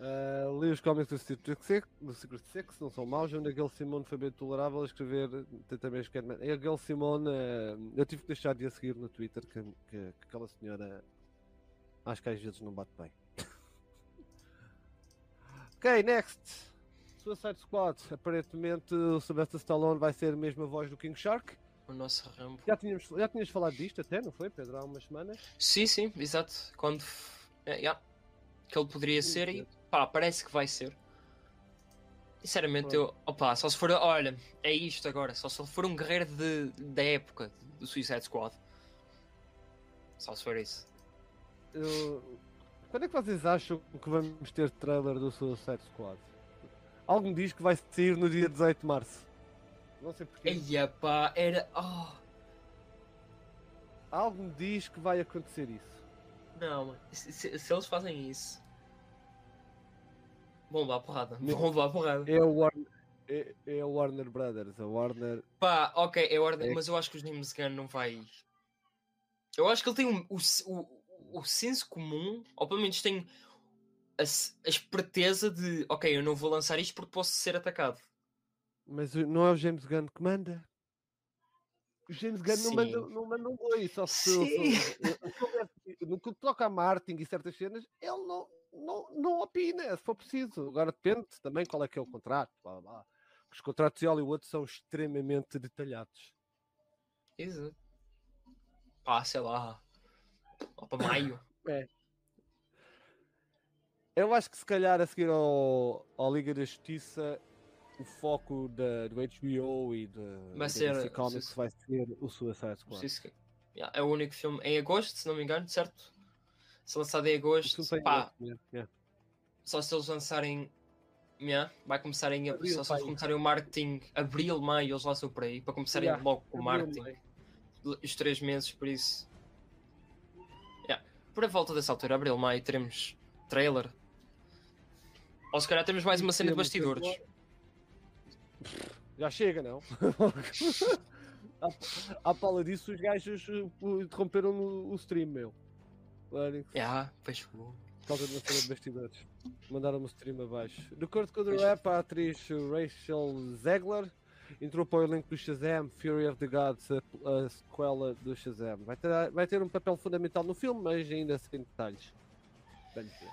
Ah, li os cómics do Secret Six, do Secret Six, não são maus, onde a Gail Simone foi bem tolerável a escrever também os Catman. E a Gail Simone, ah, eu tive que deixar de a seguir no Twitter, que, que, que aquela senhora acho que às vezes não bate bem. ok, next. Suicide Squad. Aparentemente o Sylvester Stallone vai ser a mesma voz do King Shark. O nosso Rambo. Já tínhamos, já tínhamos falado disto até, não foi, Pedro? Há umas semanas. Sim, sim, exato. Quando. É, yeah. Que ele poderia Sim, ser sim. e pá, parece que vai ser. Sinceramente, eu. Opa, só se for. Olha, é isto agora. Só se ele for um guerreiro de, da época do Suicide Squad. Só se for isso. Eu- Quando é que vocês acham que vamos ter trailer do Suicide Squad? Algo me diz que vai sair no dia 18 de março. Não sei porquê. Eia pá, era. Oh, Algo me diz que vai acontecer isso. não. Se, se- se eles fazem isso. Vão a porrada. Vão a porrada. É o Warner, é, é a Warner Brothers. A Warner. Pá, ok, é ordem, É. mas eu acho que o James Gunn não vai. Eu acho que ele tem um- o, o, o senso comum, ou pelo menos tem a, a esperteza de ok, eu não vou lançar isto porque posso ser atacado. Mas não é o James Gunn que manda. O James Gunn não manda, não manda um boi. Só se, se- se- no que toca a marketing e certas cenas, ele não, não, não opina, se for preciso. Agora depende também qual é que é o contrato. Blá, blá. Os contratos de Hollywood são extremamente detalhados. Exato. Pá, sei lá. Lá para maio. Eu acho que se calhar a seguir ao, ao Liga da Justiça, o foco da, do HBO e da, Vai ser DC Comics vai ser o Suicide Squad. se- Yeah, é o único filme em agosto, se não me engano, certo? Se lançado em agosto, pá, gosto, né? Yeah. só se eles lançarem. Yeah, vai começar em Abril, só se eles começarem o marketing abril, maio, eles lançam por aí, para começarem Yeah, logo com o marketing. maio. os três meses, por isso. Yeah. Por a volta dessa altura, abril, maio, teremos trailer. Ou se calhar temos mais uma cena de bastidores. Já chega, não? à, à pala disso, os gajos pu- interromperam o, o stream, meu. Olhem, Yeah, pois vou. Por causa de uma cena de bastidores. Mandaram-me o stream abaixo. De acordo com o The Rap, a atriz Rachel Zegler entrou para o elenco do Shazam, Fury of the Gods, a, a sequela do Shazam. Vai ter, vai ter um papel fundamental no filme, mas ainda sem detalhes. Vamos ver.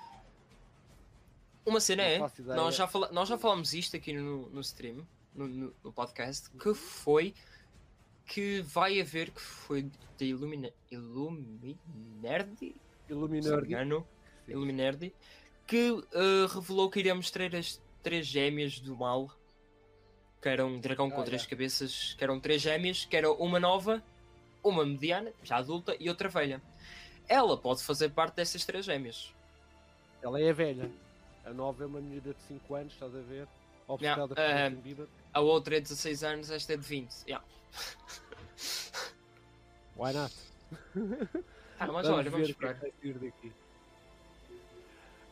Uma cena é, nós já, fala, nós já falámos isto aqui no, no stream, no, no, no podcast, que foi que vai haver, que foi da Illumina, Illuminerdi, Sim. Illuminerdi, que uh, revelou que iríamos ter as três gêmeas do mal, que era um dragão com Ah, três cabeças, que eram três gêmeas, que era uma nova, uma mediana, já adulta, e outra velha. Ela pode fazer parte dessas três gêmeas. Ela é velha. A nova é uma miúda de 5 anos, estás a ver? Obcecada eh, Justin Bieber. A outra é 16 anos, esta é de 20. Yeah. Why not? Ah, mas olha, vamos ver o que é esperar.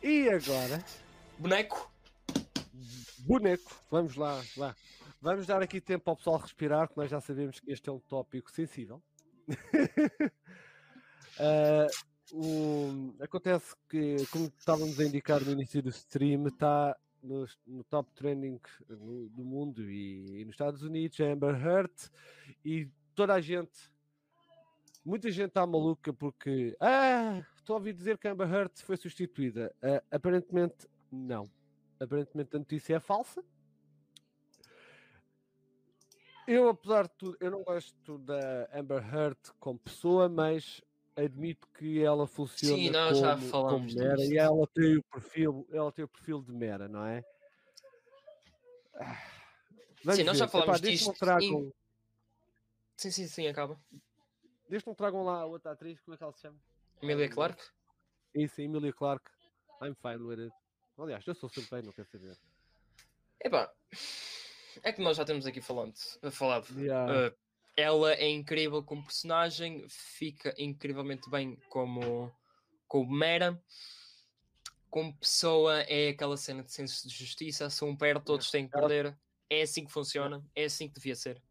E agora, Boneco? boneco. Vamos lá, lá. Vamos dar aqui tempo ao pessoal respirar, que nós já sabemos que este é um tópico sensível. Ah, o- acontece que, como estávamos a indicar no início do stream, está no, no top trending no- do mundo e, e nos Estados Unidos, a Amber Heard, e toda a gente, muita gente está maluca porque ah, estou a ouvir dizer que a Amber Heard foi substituída. Ah, aparentemente, não. aparentemente a notícia é falsa. Eu, apesar de tudo, eu não gosto da Amber Heard como pessoa, mas admito que ela funciona Sim, nós já como, falámos como Mera e ela tem o perfil, ela tem o perfil de Mera, não é? Ah, Vamos Sim, nós já ver. Epá, disto tragam, Sim, sim, sim, acaba. desde que não tragam lá a outra atriz, como é que ela se chama? Emilia Clarke? Isso, Emilia Clarke. I'm fine with it. Aliás, eu sou sempre bem, não quero saber. Epá, é que nós já temos aqui falando, falado. Yeah. Uh, ela é incrível como personagem, fica incrivelmente bem como, como Mera. Como pessoa, é aquela cena de senso de justiça. Se um perde, todos têm que perder. É assim que funciona, é assim que devia ser.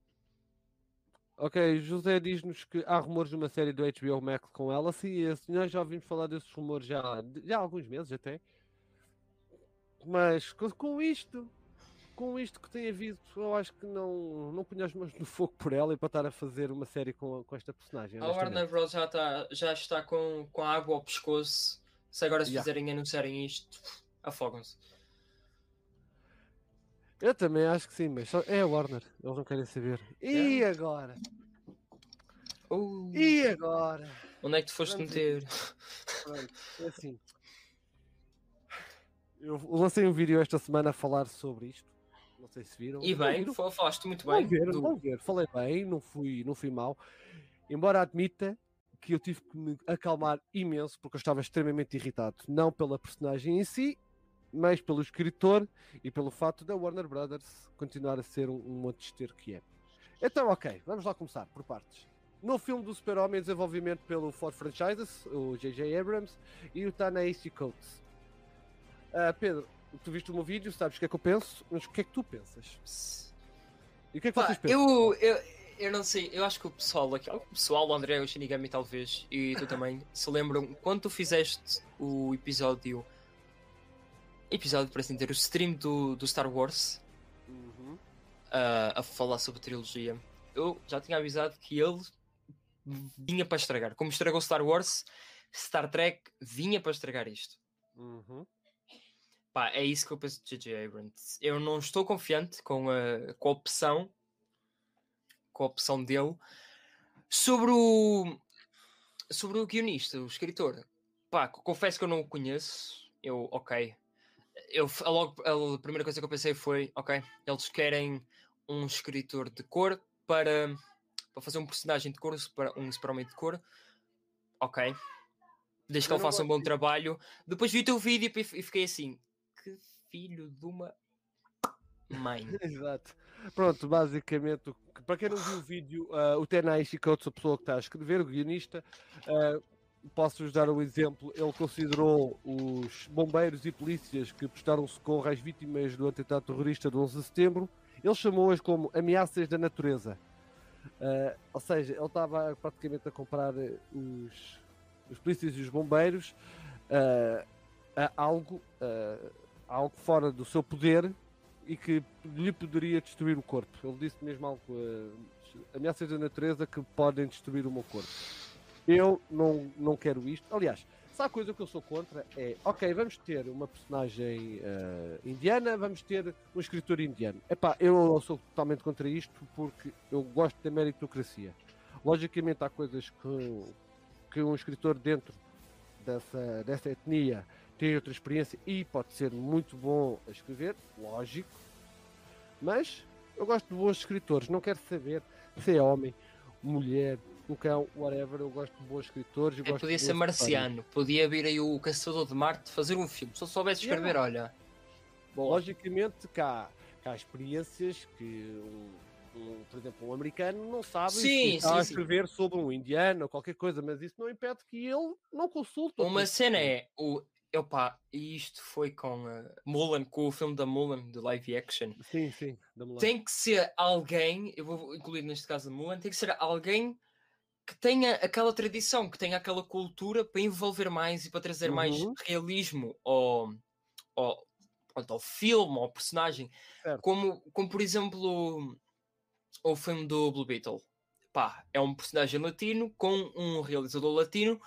Ok, José diz-nos que há rumores de uma série do HBO Max com ela. Sim, esse- nós já ouvimos falar desses rumores já, já há alguns meses até. Mas com, com isto, com isto que tem havido, eu acho que não, não punha as mãos no fogo por ela e para estar a fazer uma série com, com esta personagem. A Warner. Bros. já, tá, já está com, com a água ao pescoço. Se agora se Yeah. fizerem anunciarem isto, afogam-se. Eu também acho que sim, mas só- é a Warner, eles não querem saber. E agora? Uh, E agora? onde é que tu foste Vamos meter? É assim. Eu lancei um vídeo esta semana a falar sobre isto. Sei se viram. E bem, viram? fa- falaste muito bem. ver, do- ver. Falei bem, não fui, não fui mal. Embora admita que eu tive que me acalmar imenso porque eu estava extremamente irritado. Não pela personagem em si, mas pelo escritor e pelo fato da Warner Brothers continuar a ser um, um monte de esteiro que é. Então, ok, vamos lá começar por partes. No filme do Super-Homem, desenvolvimento pelo Ford Franchises, o J.J. Abrams e o Ta-Nehisi Coates. Ah, Pedro, tu viste o meu vídeo, sabes o que é que eu penso, mas o que é que tu pensas? E o que é que Pá, vocês pensam? eu, eu, eu não sei, eu acho que o pessoal aqui, o pessoal, o André, o Shinigami talvez, e tu também, se lembram, quando tu fizeste o episódio, episódio para assim dizer, o stream do, do Star Wars, Uhum. a, a falar sobre a trilogia, eu já tinha avisado que ele vinha para estragar. Como estragou Star Wars, Star Trek vinha para estragar isto. Uhum. Pá, é isso que eu penso de J.J. Abrams. Eu não estou confiante com a, com a opção com a opção dele sobre o sobre o guionista, o escritor. Pá, co- confesso que eu não o conheço. Eu, ok. Eu, a logo, a, primeira coisa que eu pensei foi, ok, eles querem um escritor de cor para, para fazer um personagem de cor, um super-homem de cor. Ok. Desde que ele faça um bom trabalho. Depois vi o teu vídeo e fiquei assim, filho de uma mãe. Exato. Pronto, basicamente, que- para quem não viu o vídeo, ah, o Tenai Shikotsu, a pessoa que está a escrever, o guionista, ah, posso-vos dar um exemplo. Ele considerou os bombeiros e polícias que prestaram socorro às vítimas do atentado terrorista do 11 de setembro, ele chamou-as como ameaças da natureza. Ah, ou seja, ele estava praticamente a comparar os, os polícias e os bombeiros a algo, algo fora do seu poder e que lhe poderia destruir o corpo. Ele disse mesmo algo, eh, ameaças da natureza que podem destruir o meu corpo. Eu não, não quero isto. Aliás, sabe a coisa que eu sou contra? É, ok, vamos ter uma personagem eh, indiana, vamos ter um escritor indiano. Epá, eu sou totalmente contra isto porque eu gosto da meritocracia. Logicamente há coisas que, que um escritor dentro dessa, dessa etnia tem outra experiência e pode ser muito bom a escrever, lógico, mas eu gosto de bons escritores, não quero saber se é homem, mulher, um cão, whatever, eu gosto de bons escritores. eu É, podia ser histórias. marciano, podia vir aí o Caçador de Marte fazer um filme. Se eu soubesse escrever, olha. Boa. Logicamente que há, experiências que, um, um, por exemplo, um americano não sabe Sim, se está sim, a sim. escrever sobre um indiano ou qualquer coisa, mas isso não impede que ele não consulte. Uma cena é o. Opa, e isto foi com uh, Mulan, com o filme da Mulan, de live action. Sim, sim. Tem que ser alguém, eu vou incluir neste caso a Mulan, tem que ser alguém que tenha aquela tradição, que tenha aquela cultura para envolver mais e para trazer mais Uhum. realismo ao, ao, pronto, ao filme, ao personagem. Certo. Como, como por exemplo o filme do Blue Beetle. Pá, é um personagem latino com um realizador latino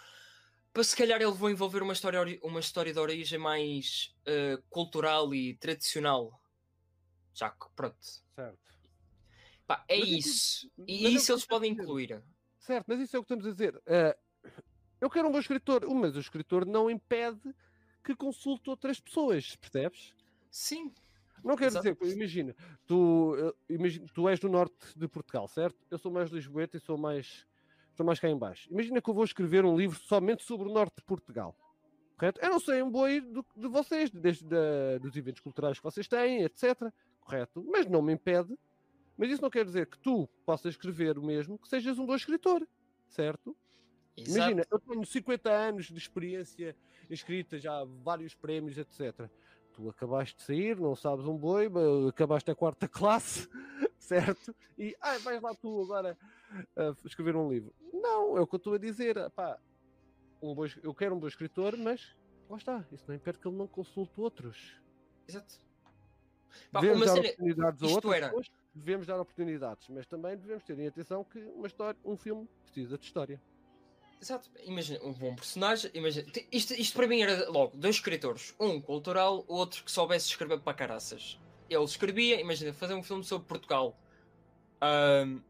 para se calhar ele vai envolver uma história, uma história de origem mais eh, cultural e tradicional. Já que, pronto. Certo. Pá, é Mas isso. E é isso eles podem incluir. Certo, mas isso é o que estamos a dizer. Eh, eu quero um bom escritor, mas o escritor não impede que consulte outras pessoas, percebes? Sim. Não quero Exato. dizer, imagina tu, eh, imagina, tu és do norte de Portugal, certo? Eu sou mais lisboeta e sou mais, estou mais cá em baixo. Imagina que eu vou escrever um livro somente sobre o norte de Portugal, correto? Eu não sei um boi do- de vocês, desde da- dos eventos culturais que vocês têm, etc. Correto? Mas não me impede. Mas isso não quer dizer que tu possas escrever o mesmo, que sejas um bom escritor, certo? Exato. Imagina, eu tenho 50 anos de experiência escrita, já vários prémios, etc. Tu acabaste de sair, não sabes um boi, acabaste a quarta classe, certo? E ah, vais lá tu agora a escrever um livro. Não, é o que eu estou a dizer. Pá, um bom eu quero um bom escritor, mas lá está, isso não impede que ele não consulte outros. Exato. Pá, Devemos dar oportunidades a isto outras era- devemos dar oportunidades, mas também devemos ter em atenção que uma história, um filme precisa de história. Exato. Imagina, um bom personagem. Imagina, isto, isto para mim era logo dois escritores. Um cultural, outro que soubesse escrever para caraças. Ele escrevia, imagina, fazer um filme sobre Portugal. Ahm,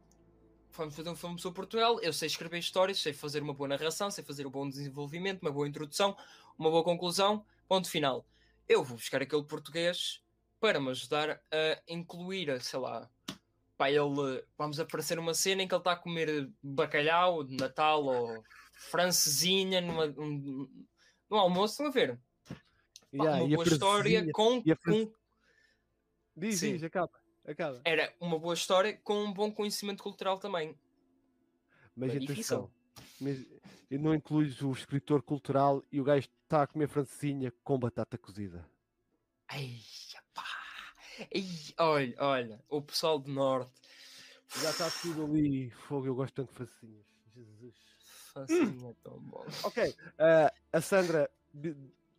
vamos fazer um filme sobre Portugal. Eu sei escrever histórias, sei fazer uma boa narração, sei fazer um bom desenvolvimento, uma boa introdução, uma boa conclusão. Ponto final. Eu vou buscar aquele português para me ajudar a incluir, sei lá, pá, ele vamos aparecer numa cena em que ele está a comer bacalhau de Natal ou francesinha numa, um, no almoço, estão a ver? Pá, Yeah, uma boa história com, com- Diz, Sim. diz, acaba, acaba. era uma boa história com um bom conhecimento cultural também. Mas é atenção, mas não incluis o escritor cultural e o gajo está a comer francesinha com batata cozida. Ai, pá. Ai, olha, olha, o pessoal do Norte. Já está tudo ali. Fogo, eu gosto tanto de francesinhas. Jesus. Francesinha é tão bom. Ok, ah, a Sandra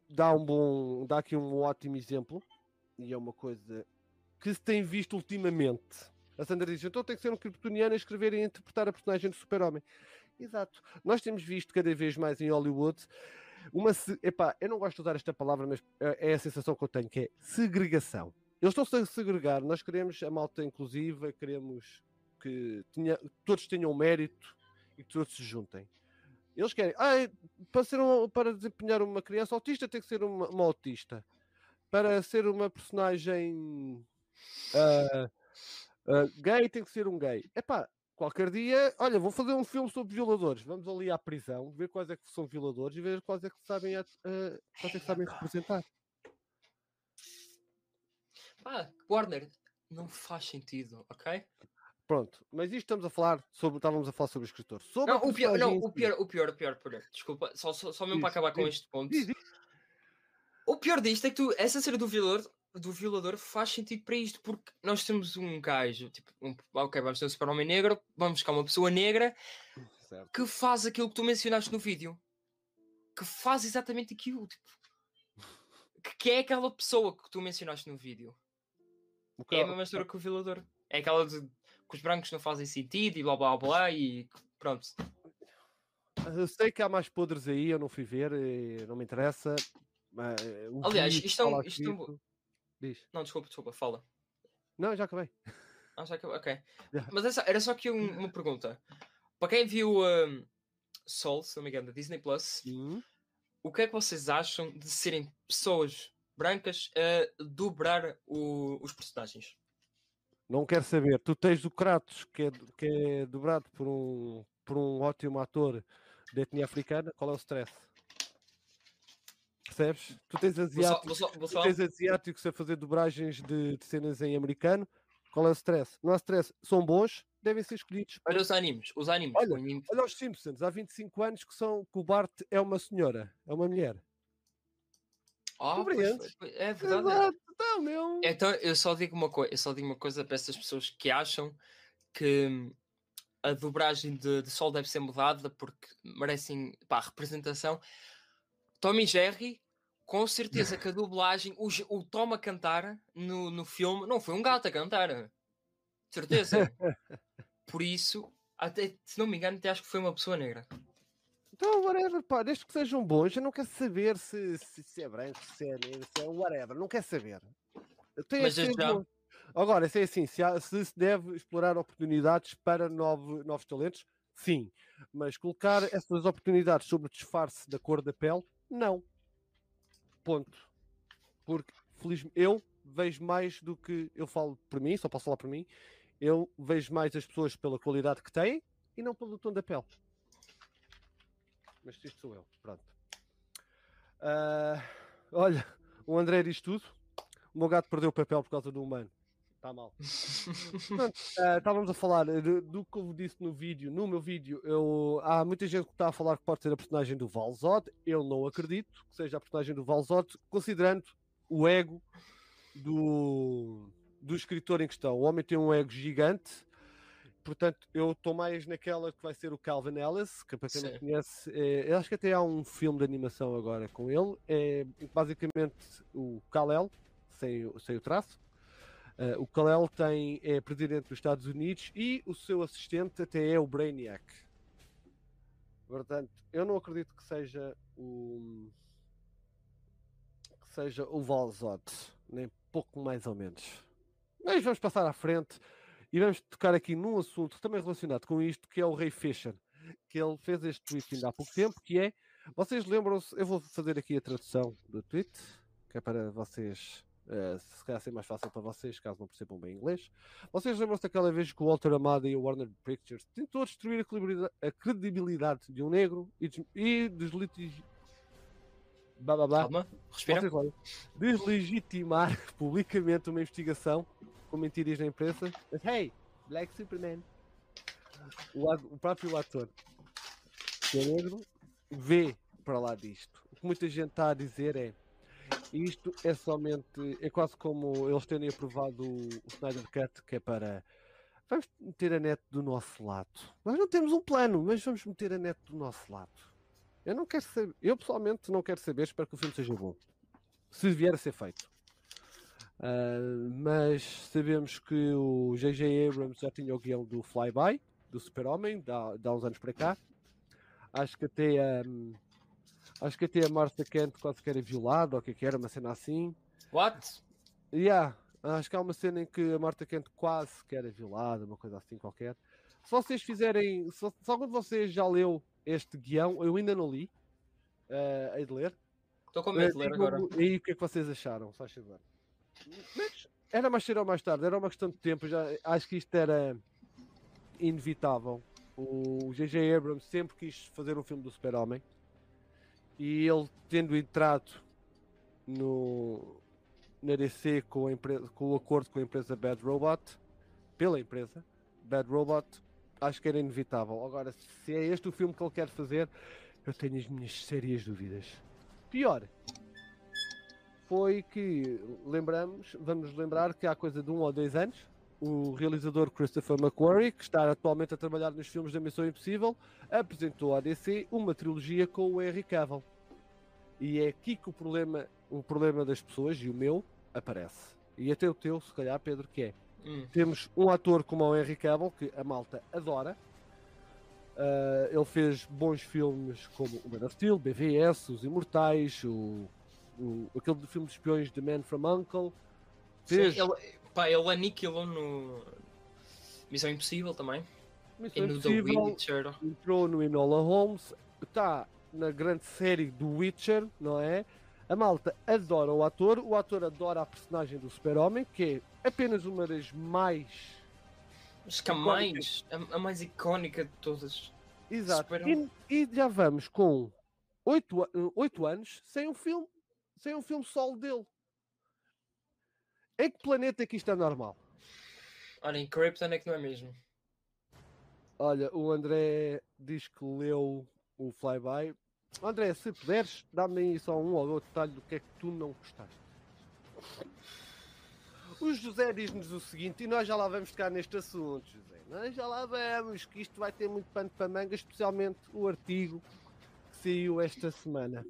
dá um bom, dá aqui um ótimo exemplo e é uma coisa que se tem visto ultimamente. A Sandra diz: então tem que ser um kryptoniano a escrever e interpretar a personagem do Super-Homem. Exato. Nós temos visto cada vez mais em Hollywood uma. se- Epá, eu não gosto de usar esta palavra, mas é é a sensação que eu tenho, que é segregação. Eles estão-se a segregar. Nós queremos a malta inclusiva, queremos que tenha- todos tenham mérito e que todos se juntem. Eles querem, ah, para, ser um- para desempenhar uma criança autista tem que ser uma, uma autista. Para ser uma personagem ah, ah, gay tem que ser um gay. Epá, qualquer dia, olha, vou fazer um filme sobre violadores. Vamos ali à prisão, ver quais é que são violadores e ver quais é que sabem, ah, quais é que sabem representar. Pá, Warner, não faz sentido, ok? Pronto, mas isto estamos a falar sobre, estávamos a falar sobre o escritor. Sobre Não, o pior, não, o pior, o pior, o pior, pior. Desculpa, só, só, só mesmo para acabar com diz, este ponto. Diz. O pior disto é que tu, essa cena do violador, do violador faz sentido para isto, porque nós temos um gajo, tipo, um, ok, vamos ter um super-homem negro, vamos buscar uma pessoa negra Certo. que faz aquilo que tu mencionaste no vídeo. Que faz exatamente aquilo, tipo. Que, que é aquela pessoa que tu mencionaste no vídeo. Que- É a mesma história que o violador. É aquela de que os brancos não fazem sentido e blá blá blá e pronto. Eu sei que há mais podres aí, eu não fui ver, eh, não me interessa. mas, eh, Aliás, isto é um- Diz. Não, desculpa, desculpa, fala. Não, já acabei. Ah, já acabou, ok. Já. Mas essa, era só aqui um- uma pergunta. Para quem viu um, Soul, se não me engano, da Disney Plus, Hum, o que é que vocês acham de serem pessoas brancas a dobrar o- os personagens? Não quero saber. Tu tens o Kratos, que é, que é dobrado por um, por um ótimo ator de etnia africana. Qual é o stress? Percebes? Tu tens Vou só, asiáticos, vou só, vou só- tens asiáticos a fazer dobragens de, de cenas em americano. Qual é o stress? Não há stress. São bons, devem ser escolhidos. Olha os animes, os animes. Olha, anime- Olha os Simpsons, há 25 anos que, são, que o Bart é uma senhora, é uma mulher. Pois compreendes? foi, é verdade. Então, meu. Então eu só digo uma coisa, eu só digo uma coisa para essas pessoas que acham que hum, a dobragem de, de Sol deve ser mudada porque merecem pá, representação. Tommy Jerry, com certeza que a dublagem, o, o Tom a cantar no, no filme, não foi um gato a cantar. De certeza. Por isso, até, se não me engano, até acho que foi uma pessoa negra. Então, whatever, pá, desde que sejam bons, eu não quero saber se, se, se é branco, se é negro, se é whatever, não quero saber. Tem Mas já-. Agora, se é assim, se, há- se se deve explorar oportunidades para novo- novos talentos, sim. Mas colocar essas oportunidades sobre o disfarce da cor da pele, não. Ponto. Porque, felizmente, eu vejo mais do que eu falo por mim, só posso falar por mim, eu vejo mais as pessoas pela qualidade que têm e não pelo tom da pele. Mas isto sou eu, pronto. Ah, olha, o André diz tudo. O meu gato perdeu o papel por causa do humano. Está mal. Ah, estávamos a falar do, do que eu disse no vídeo. No meu vídeo, eu, há muita gente que está a falar que pode ser a personagem do Valzod. Eu não acredito que seja a personagem do Valzod, considerando o ego do, do escritor em questão. O homem tem um ego gigante. Portanto, eu estou mais naquela que vai ser o Calvin Ellis, que para quem Sim. não conhece, é, eu acho que até há um filme de animação agora com ele. É basicamente o Kal-El, sem, sem o traço. Uh, o Kal-El tem, é presidente dos Estados Unidos e o seu assistente até é o Brainiac. Portanto, eu não acredito que seja o que seja o Valzot, nem pouco mais ou menos. Mas vamos passar à frente e vamos tocar aqui num assunto também relacionado com isto, que é o Ray Fisher, que ele fez este tweet ainda há pouco tempo, que é, vocês lembram-se, eu vou fazer aqui a tradução do tweet, que é para vocês Uh, se calhar ser mais fácil para vocês, caso não percebam bem inglês. Vocês lembram-se daquela vez que o Walter Amado e o Warner Pictures tentou destruir a credibilidade, de um negro e, des e deslitig... Calma, respira. Vocês olhem. deslegitimar publicamente uma investigação com mentiras na imprensa. Mas, hey, Black Superman. O, o próprio ator que é negro vê para lá disto. O que muita gente está a dizer é isto é somente, é quase como eles terem aprovado o, Snyder Cut, que é para vamos meter a net do nosso lado. Nós não temos um plano, mas vamos meter a net do nosso lado. Eu não quero saber, eu pessoalmente não quero saber, espero que o filme seja bom. Se vier a ser feito. Ah, mas sabemos que o J.J. Abrams já tinha o guião do Flyby, do Super-Homem, dá, uns anos para cá. Acho que até a. acho que até a Martha Kent quase que era violada, ou o que é que era, uma cena assim. What? Yeah, acho que há uma cena em que a Marta Kent quase que era violada, uma coisa assim qualquer. Se vocês fizerem, se, se algum de vocês já leu este guião, eu ainda não li, uh, hei de ler. Estou com medo de Eh, ler digam-me agora. aí o que é que vocês acharam, só favor. Mas era mais cedo ou mais tarde, era uma questão de tempo, já, acho que isto era inevitável. O J.J. Abrams sempre quis fazer um filme do Super-Homem e ele tendo entrado no, na DC com, empresa, com o acordo com a empresa Bad Robot, pela empresa Bad Robot, acho que era inevitável. Agora, se é este o filme que ele quer fazer, eu tenho as minhas sérias dúvidas. Pior foi que lembramos, vamos lembrar que há coisa de um ou dois anos, o realizador Christopher McQuarrie, que está atualmente a trabalhar nos filmes da Missão Impossível, apresentou à DC uma trilogia com o Henry Cavill. E é aqui que o problema, o problema das pessoas, e o meu, aparece. E até o teu, se calhar, Pedro, que é. Hum. Temos um ator como o Henry Cavill, que a malta adora. Ah, ele fez bons filmes como o Man of Steel, BVS, Os Imortais, o, o, aquele filme de espiões de Man from Uncle. Sim, Fez ele, pá, ele aniquilou no Missão Impossível também. E Missão no The Witcher. entrou no Enola Holmes, está na grande série do Witcher, não é? A malta adora o ator, o ator adora a personagem do Super-Homem, que é apenas uma das mais. Acho que a mais, a, a mais icónica de todas. Exato. E, e já vamos com oito, a- oito anos sem um filme, sem um filme solo dele. Em que planeta é que isto é normal? Olha, em Krypton é que não é mesmo. Olha, o André diz que leu o Flyby. André, se puderes, dá-me aí só um ou outro detalhe do que é que tu não gostaste. O José diz-nos o seguinte, e nós já lá vamos tocar neste assunto, José. Nós já lá vamos, que isto vai ter muito pano para manga, especialmente o artigo que saiu esta semana.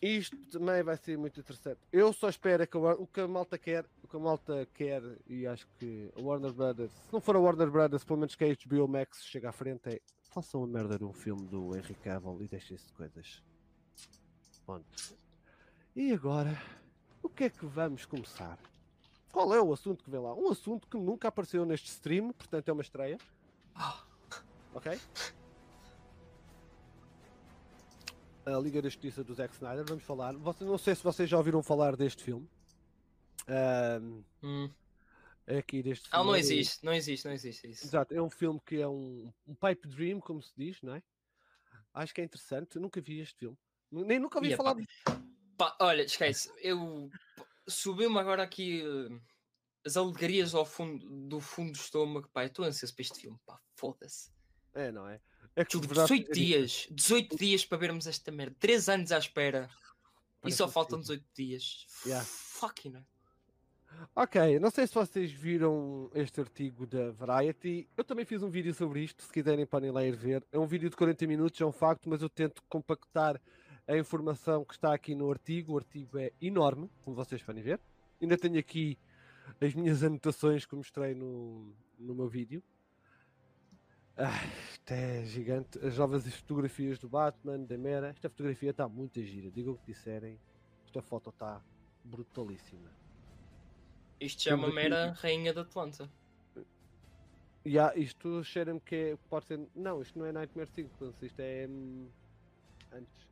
Isto também vai ser muito interessante. Eu só espero que a War- o que a malta quer, o que a malta quer, e acho que a Warner Brothers, se não for a Warner Brothers, pelo menos que a HBO Max chega à frente, é façam a merda de um filme do Henry Cavill e deixem-se de coisas. Ponto. E agora, o que é que vamos começar? Qual é o assunto que vem lá? Um assunto que nunca apareceu neste stream, portanto é uma estreia. Ah. Ok? A Liga da Justiça do Zack Snyder, vamos falar. Não sei se vocês já ouviram falar deste filme. Ahm, Hum. é aqui deste Ah, filme. não é- existe, não existe, não existe isso. Exato, é um filme que é um, um pipe dream, como se diz, não é? Acho que é interessante. Eu nunca vi este filme. Nem nunca ouvi Ia, falar. pá. Pá, olha, esquece, eu subiu-me agora aqui eh, as alegrias ao fundo do fundo do estômago, pá, estou ansioso para este filme, pá, foda-se. É, não é? É que de Tudo, verdade 18 é dias, 18 dias para vermos esta merda, 3 anos à espera e Parece só um faltam filme. 18 dias. Yeah. Fucking hell. Ok, não sei se vocês viram este artigo da Variety. Eu também fiz um vídeo sobre isto, se quiserem podem lá ir ver. É um vídeo de 40 minutos, é um facto, mas eu tento compactar a informação que está aqui no artigo. O artigo é enorme, como vocês podem ver. Ainda tenho aqui as minhas anotações que mostrei no, no meu vídeo. Ah, isto é gigante. As novas fotografias do Batman, da Mera. Esta fotografia está muito gira. Digam o que disserem. Esta foto está brutalíssima. Isto já é Temos mera rainha de Atlanta. Há, isto cheira-me que é, pode ser. Não, isto não é Nightmare Sequence, isto é. hum, antes.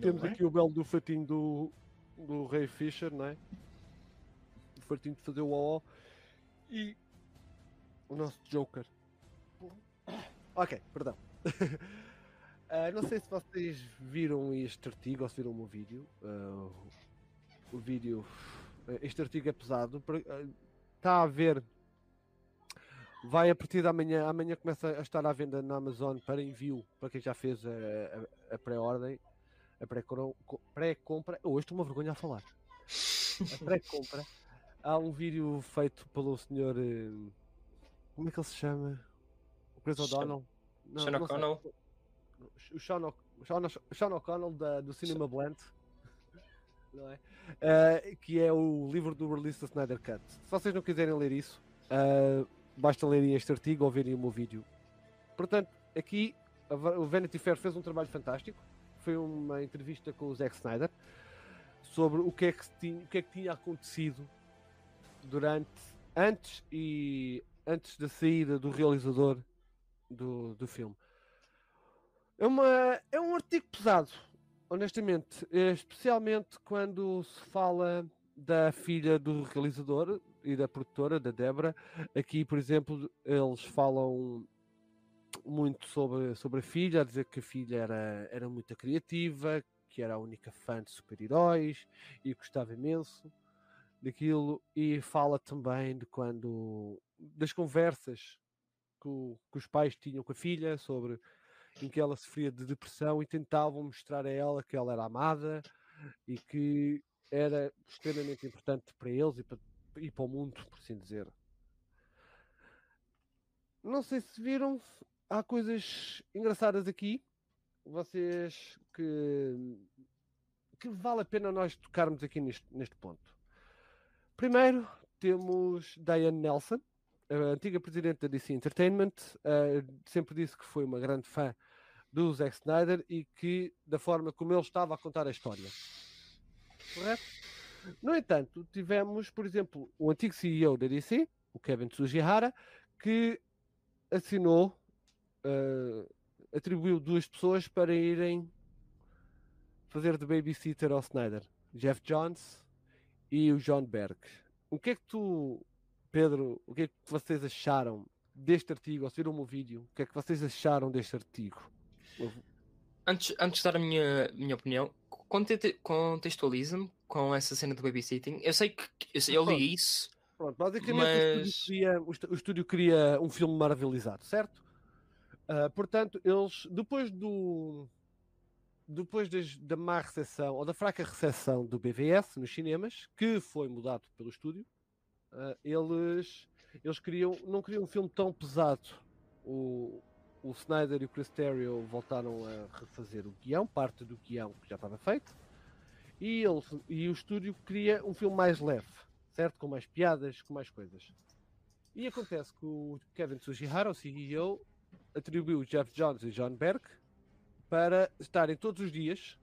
Temos Não é? aqui o belo do fatinho do, do Ray Fisher, não é? O fatinho de fazer o OO. E. O nosso Joker. Ok, perdão. Ah, não sei se vocês viram este artigo ou se viram o meu vídeo. Ah, o vídeo. Este artigo é pesado. ah, Está a ver vai a partir da manhã, amanhã começa a estar à venda na Amazon para envio, para quem já fez a, a- a pré-ordem, a pré-compra. hoje estou uma vergonha a falar. A pré-compra. Há um vídeo feito pelo senhor. eh, Como é que ele se chama? O Chris Sean- O'Donnell? Não, Sean. O'Connell? O Sean, O- Sean, O- Sean O'Connell da- do Cinema Blend. Não é? Eh, que é o livro do release da Snyder Cut. Se vocês não quiserem ler isso, eh, basta lerem este artigo ou verem o meu vídeo. Portanto, aqui o Vanity Fair fez um trabalho fantástico. Foi uma entrevista com o Zack Snyder sobre o que é que, tinha, o que, é que tinha acontecido durante, antes e antes da saída do realizador do, do filme. É, uma, é um artigo pesado, honestamente, especialmente quando se fala da filha do realizador e da produtora, da Débora. Aqui, por exemplo, eles falam muito sobre, sobre a filha, a dizer que a filha era, era muito criativa, que era a única fã de super-heróis e gostava imenso daquilo. E fala também de quando das conversas que, que os pais tinham com a filha sobre em que ela sofria de depressão e tentavam mostrar a ela que ela era amada e que era extremamente importante para eles e para, e para o mundo, por assim dizer. Não sei se viram, há coisas engraçadas aqui, vocês que, que vale a pena nós tocarmos aqui neste, neste ponto. Primeiro temos Diane Nelson, a antiga presidente da DC Entertainment, eh, sempre disse que foi uma grande fã do Zack Snyder e que da forma como ele estava a contar a história. Correto? No entanto, tivemos, por exemplo, o antigo CEO da DC, o Kevin Tsujihara, que assinou, eh, atribuiu duas pessoas para irem fazer de babysitter ao Snyder, Jeff Johns e o John Berg. O que é que tu, Pedro, o que é que vocês acharam deste artigo? Ou se viram o meu vídeo, o que é que vocês acharam deste artigo? Antes, antes de dar a minha, minha opinião, conte- contextualiza-me com essa cena do babysitting. Eu sei que eu, sei- eu li isso. Pronto, basicamente o, Mas- estúdio queria, o o estúdio queria um filme marvelizado, certo? Ah, portanto, eles, depois do. Depois das- da má recepção, ou da fraca recepção do BVS nos cinemas, que foi mudado pelo estúdio, ah, eles, eles queriam, não queriam um filme tão pesado. O, o Snyder e o Chris Terrio voltaram a refazer o guião, parte do guião que já estava feito, e, ele, e o estúdio queria um filme mais leve, certo? Com mais piadas, com mais coisas. E acontece que o Kevin Tsujihara, o CEO, atribuiu Jeff Jones e John Berg para estarem todos os dias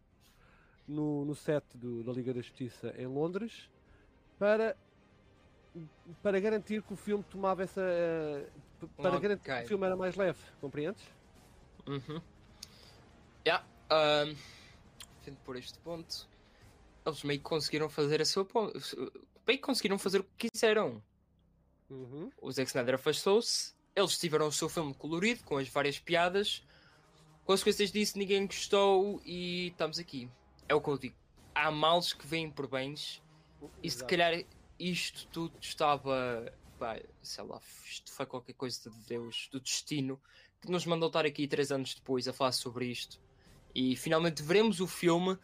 no, no set do, da Liga da Justiça em Londres para para garantir que o filme tomava essa uh, para Ok. garantir que o filme era mais leve, compreendes? Uhum. Yeah. Um, por este ponto, eles meio que conseguiram fazer a sua. Meio que conseguiram fazer o que quiseram. Uhum. O Zack Snyder afastou-se, eles tiveram o seu filme colorido, com as várias piadas. Consequências disso, ninguém gostou e estamos aqui. É o que eu digo. Há males que vêm por bens e se Exato. calhar isto tudo estava. Pá, sei lá, isto foi qualquer coisa de Deus, do destino, que nos mandou estar aqui três anos depois a falar sobre isto. E finalmente veremos o filme.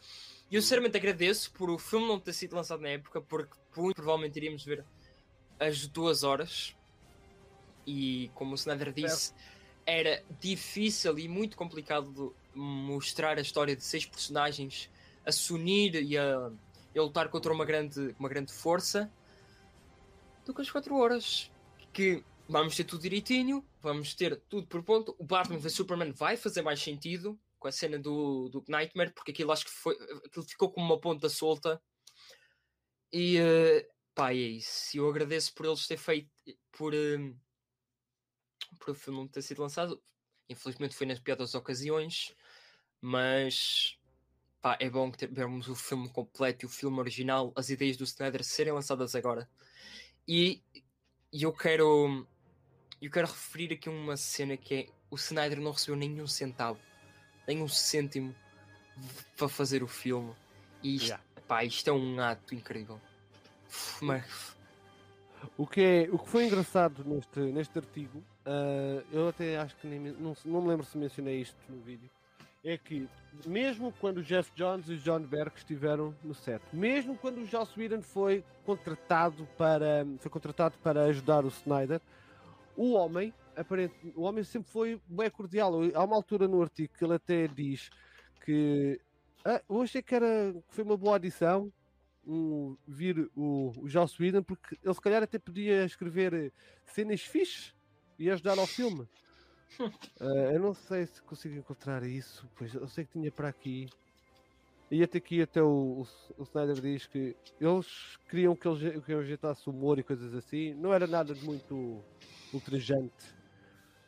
E eu sinceramente agradeço por o filme não ter sido lançado na época, porque muito provavelmente iríamos ver as duas horas. E como o Snyder disse, era difícil e muito complicado mostrar a história de seis personagens a se unir e a, a lutar contra uma grande, uma grande força do que as 4 horas. Que vamos ter tudo direitinho, vamos ter tudo por ponto. O Batman vs Superman vai fazer mais sentido com a cena do, do Nightmare, porque aquilo acho que foi, aquilo ficou como uma ponta solta. E eh, pá, é isso. Eu agradeço por eles ter feito, por, eh, por o filme não ter sido lançado. Infelizmente foi nas piores ocasiões, mas pá, é bom que ter- vermos o filme completo e o filme original, as ideias do Snyder serem lançadas agora. E, e eu quero eu quero referir aqui uma cena que é o Snyder não recebeu nenhum centavo, nem um cêntimo para fazer o filme. E isto, Yeah. pá, isto é um ato incrível. Mas, O que, é, o que foi engraçado neste, neste artigo, ah, eu até acho que nem, não, se- não me lembro se mencionei isto no vídeo, é que mesmo quando o Jeff Jones e o John Berg estiveram no set, mesmo quando o Joss Whedon foi contratado para, foi contratado para ajudar o Snyder, o homem, aparente, o homem sempre foi bem cordial. Há uma altura no artigo que ele até diz que ah, achei que, era, que foi uma boa adição um, vir o, o Joss Whedon, porque ele se calhar até podia escrever eh, cenas fixes e ajudar ao filme. Ah, eu não sei se consigo encontrar isso, pois eu sei que tinha para aqui. E até aqui até o, o, o Snyder diz que eles queriam que ele que ajeitasse humor e coisas assim. Não era nada de muito ultrajante.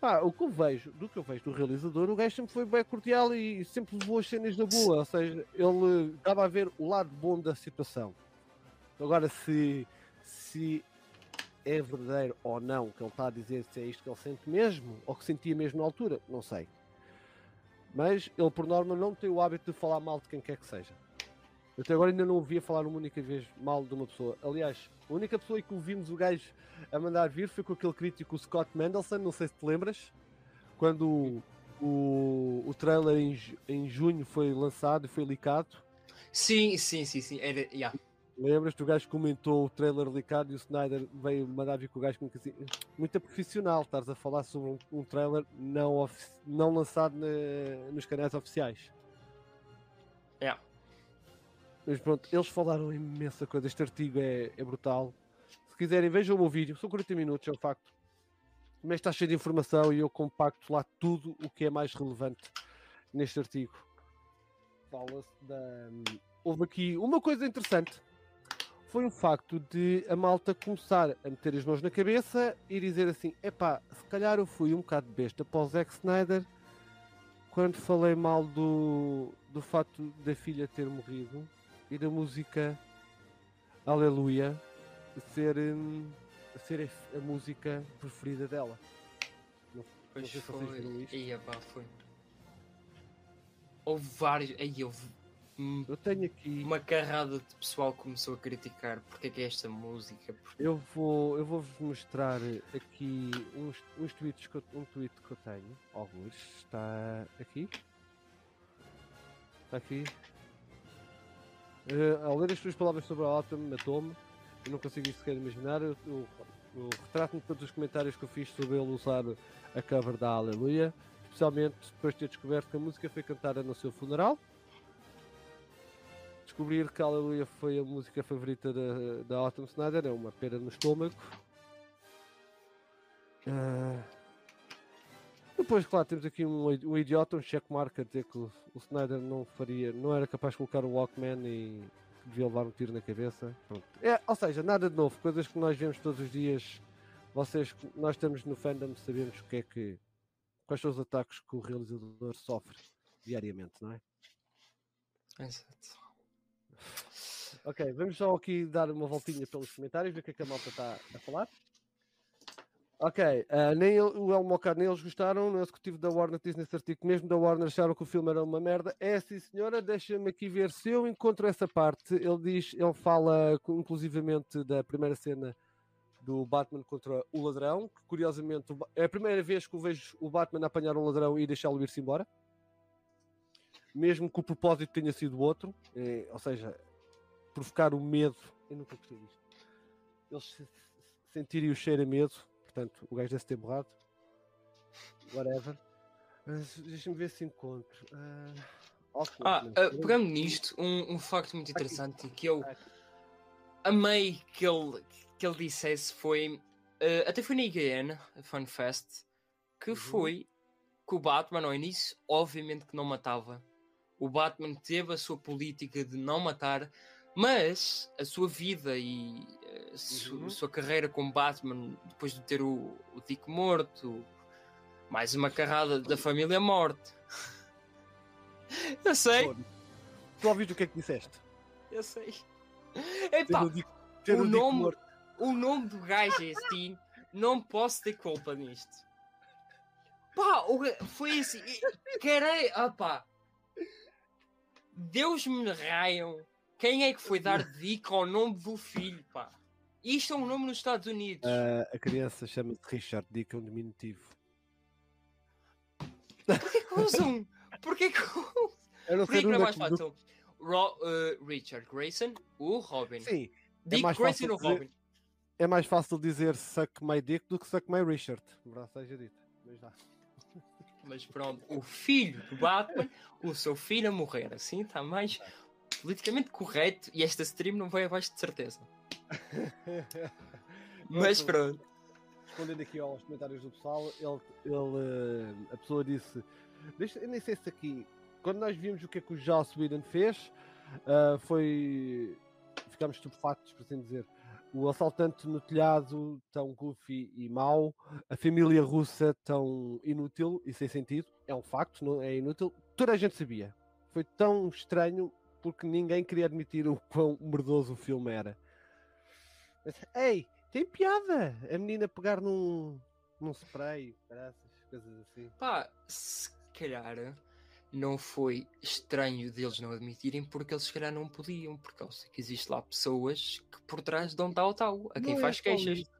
Ah, o que eu vejo, do que eu vejo do realizador, o gajo sempre foi bem cordial e sempre levou as cenas na boa. Ou seja, ele estava a ver o lado bom da situação. Agora, se, se é verdadeiro ou não que ele está a dizer, se é isto que ele sente mesmo, ou que sentia mesmo na altura, não sei. Mas ele, por norma, não tem o hábito de falar mal de quem quer que seja. Até agora ainda não ouvia falar uma única vez mal de uma pessoa. Aliás, a única pessoa que ouvimos o gajo a mandar vir foi com aquele crítico Scott Mendelson, não sei se te lembras, quando o, o, trailer em, em junho foi lançado e foi licado. sim, sim, sim, sim. Era, yeah. Lembras-te o gajo comentou o trailer licado e o Snyder veio mandar vir com o gajo como que assim, muito profissional, estás a falar sobre um, um trailer não, não lançado na- nos canais oficiais. Yeah. Mas pronto, eles falaram imensa coisa. Este artigo é, é brutal. Se quiserem, vejam o meu vídeo. São 40 minutos, é um facto. Mas está cheio de informação e eu compacto lá tudo o que é mais relevante neste artigo. Fala-se da. Houve aqui uma coisa interessante. Foi o facto de a malta começar a meter as mãos na cabeça e dizer assim: epá, se calhar eu fui um bocado besta para o Zack Snyder quando falei mal do, do facto da filha ter morrido e da música Aleluia ser, hum, ser a, música preferida dela. Não, Pois sei se viram foi. isto. Ia, pá, foi. Houve vários. Aí houve Eu tenho aqui, uma carrada de pessoal que começou a criticar porque é que é esta música. Porque... eu vou, eu vou-vos mostrar aqui uns, uns tweets que eu, um tweet que eu tenho. Alguns está aqui. Está aqui. Eh, ao ler as tuas palavras sobre a Autumn, matou-me. Eu não consigo sequer imaginar. Eu, eu, eu retrato-me de todos os comentários que eu fiz sobre ele usar a cover da Aleluia. Especialmente depois de ter descoberto que a música foi cantada no seu funeral. Descobrir que Aleluia foi a música favorita da, da Autumn Snyder é uma pena no estômago. Uh, depois, claro, temos aqui um, um idiota, um checkmark a dizer que o, o Snyder não faria, não era capaz de colocar o Walkman e devia levar um tiro na cabeça. É, ou seja, nada de novo, coisas que nós vemos todos os dias. Vocês, nós estamos no fandom, sabemos o que é que, quais são os ataques que o realizador sofre diariamente, não é? Exato. Ok, vamos só aqui dar uma voltinha pelos comentários, ver o que é que a malta está a falar. Ok, uh, nem o El Mocar nem eles gostaram, no executivo da Warner diz nesse artigo, mesmo da Warner acharam que o filme era uma merda. É sim senhora, deixa-me aqui ver se eu encontro essa parte. Ele diz, ele fala inclusivamente da primeira cena do Batman contra o ladrão, que curiosamente é a primeira vez que eu vejo o Batman apanhar um ladrão e deixá-lo ir-se embora. Mesmo que o propósito tenha sido outro, é, ou seja, provocar o medo. Eu nunca gostei disto. Eles sentirem o cheiro a medo portanto o gajo deve ter borrado. Whatever. Deixa-me ver se encontro. Uh, ah, uh, pegando nisto, um, um facto muito interessante que eu amei que ele, que ele dissesse foi. Uh, até foi na IGN, Fun Fest, que uhum. foi que o Batman ao início, obviamente que não matava. O Batman teve a sua política de não matar, mas a sua vida e a eh, uhum. sua carreira como Batman, depois de ter o, o Dick morto, mais uma carrada da família morte. Eu sei. Tu ouviste o que é que disseste? Eu sei. Epá, ter o, o nome, o nome do gajo é assim. Não posso ter culpa nisto. Pá, foi assim. Querei. Ah, pá. Deus me raiam quem é que foi dar dica ao nome do filho, pá? Isto é um nome nos Estados Unidos. Uh, a criança chama-se Richard, dica é um diminutivo. Porquê que usam? Porquê que usam? Porquê que não é mais fácil? Ro uh, Richard Grayson, o Robin. Sim. É Dick é Grayson ou Robin? É mais fácil dizer suck my dick do que suck my Richard. Verdade seja dito. Mas dá. Mas pronto, o filho do Batman, o seu filho a morrer, assim está mais politicamente correto e esta stream não vai abaixo de certeza. Mas pronto. Respondendo aqui aos comentários do pessoal, ele, ele, eh, a pessoa disse: Deixa, Eu nem sei se aqui, quando nós vimos o que é que o Joss Whedon fez, uh, foi. Ficámos estupefactos, por assim dizer. O assaltante no telhado tão goofy e mau, a família russa tão inútil e sem sentido. É um facto, não é inútil. Toda a gente sabia. Foi tão estranho porque ninguém queria admitir o quão mordoso o filme era. Mas, Ei, tem piada! A menina pegar num, num spray, graças, coisas assim. Pá, se calhar não foi estranho deles não admitirem porque eles se calhar não podiam, porque eu sei que existe lá pessoas que por trás dão tal tal, a quem não é faz é queixas. Isso.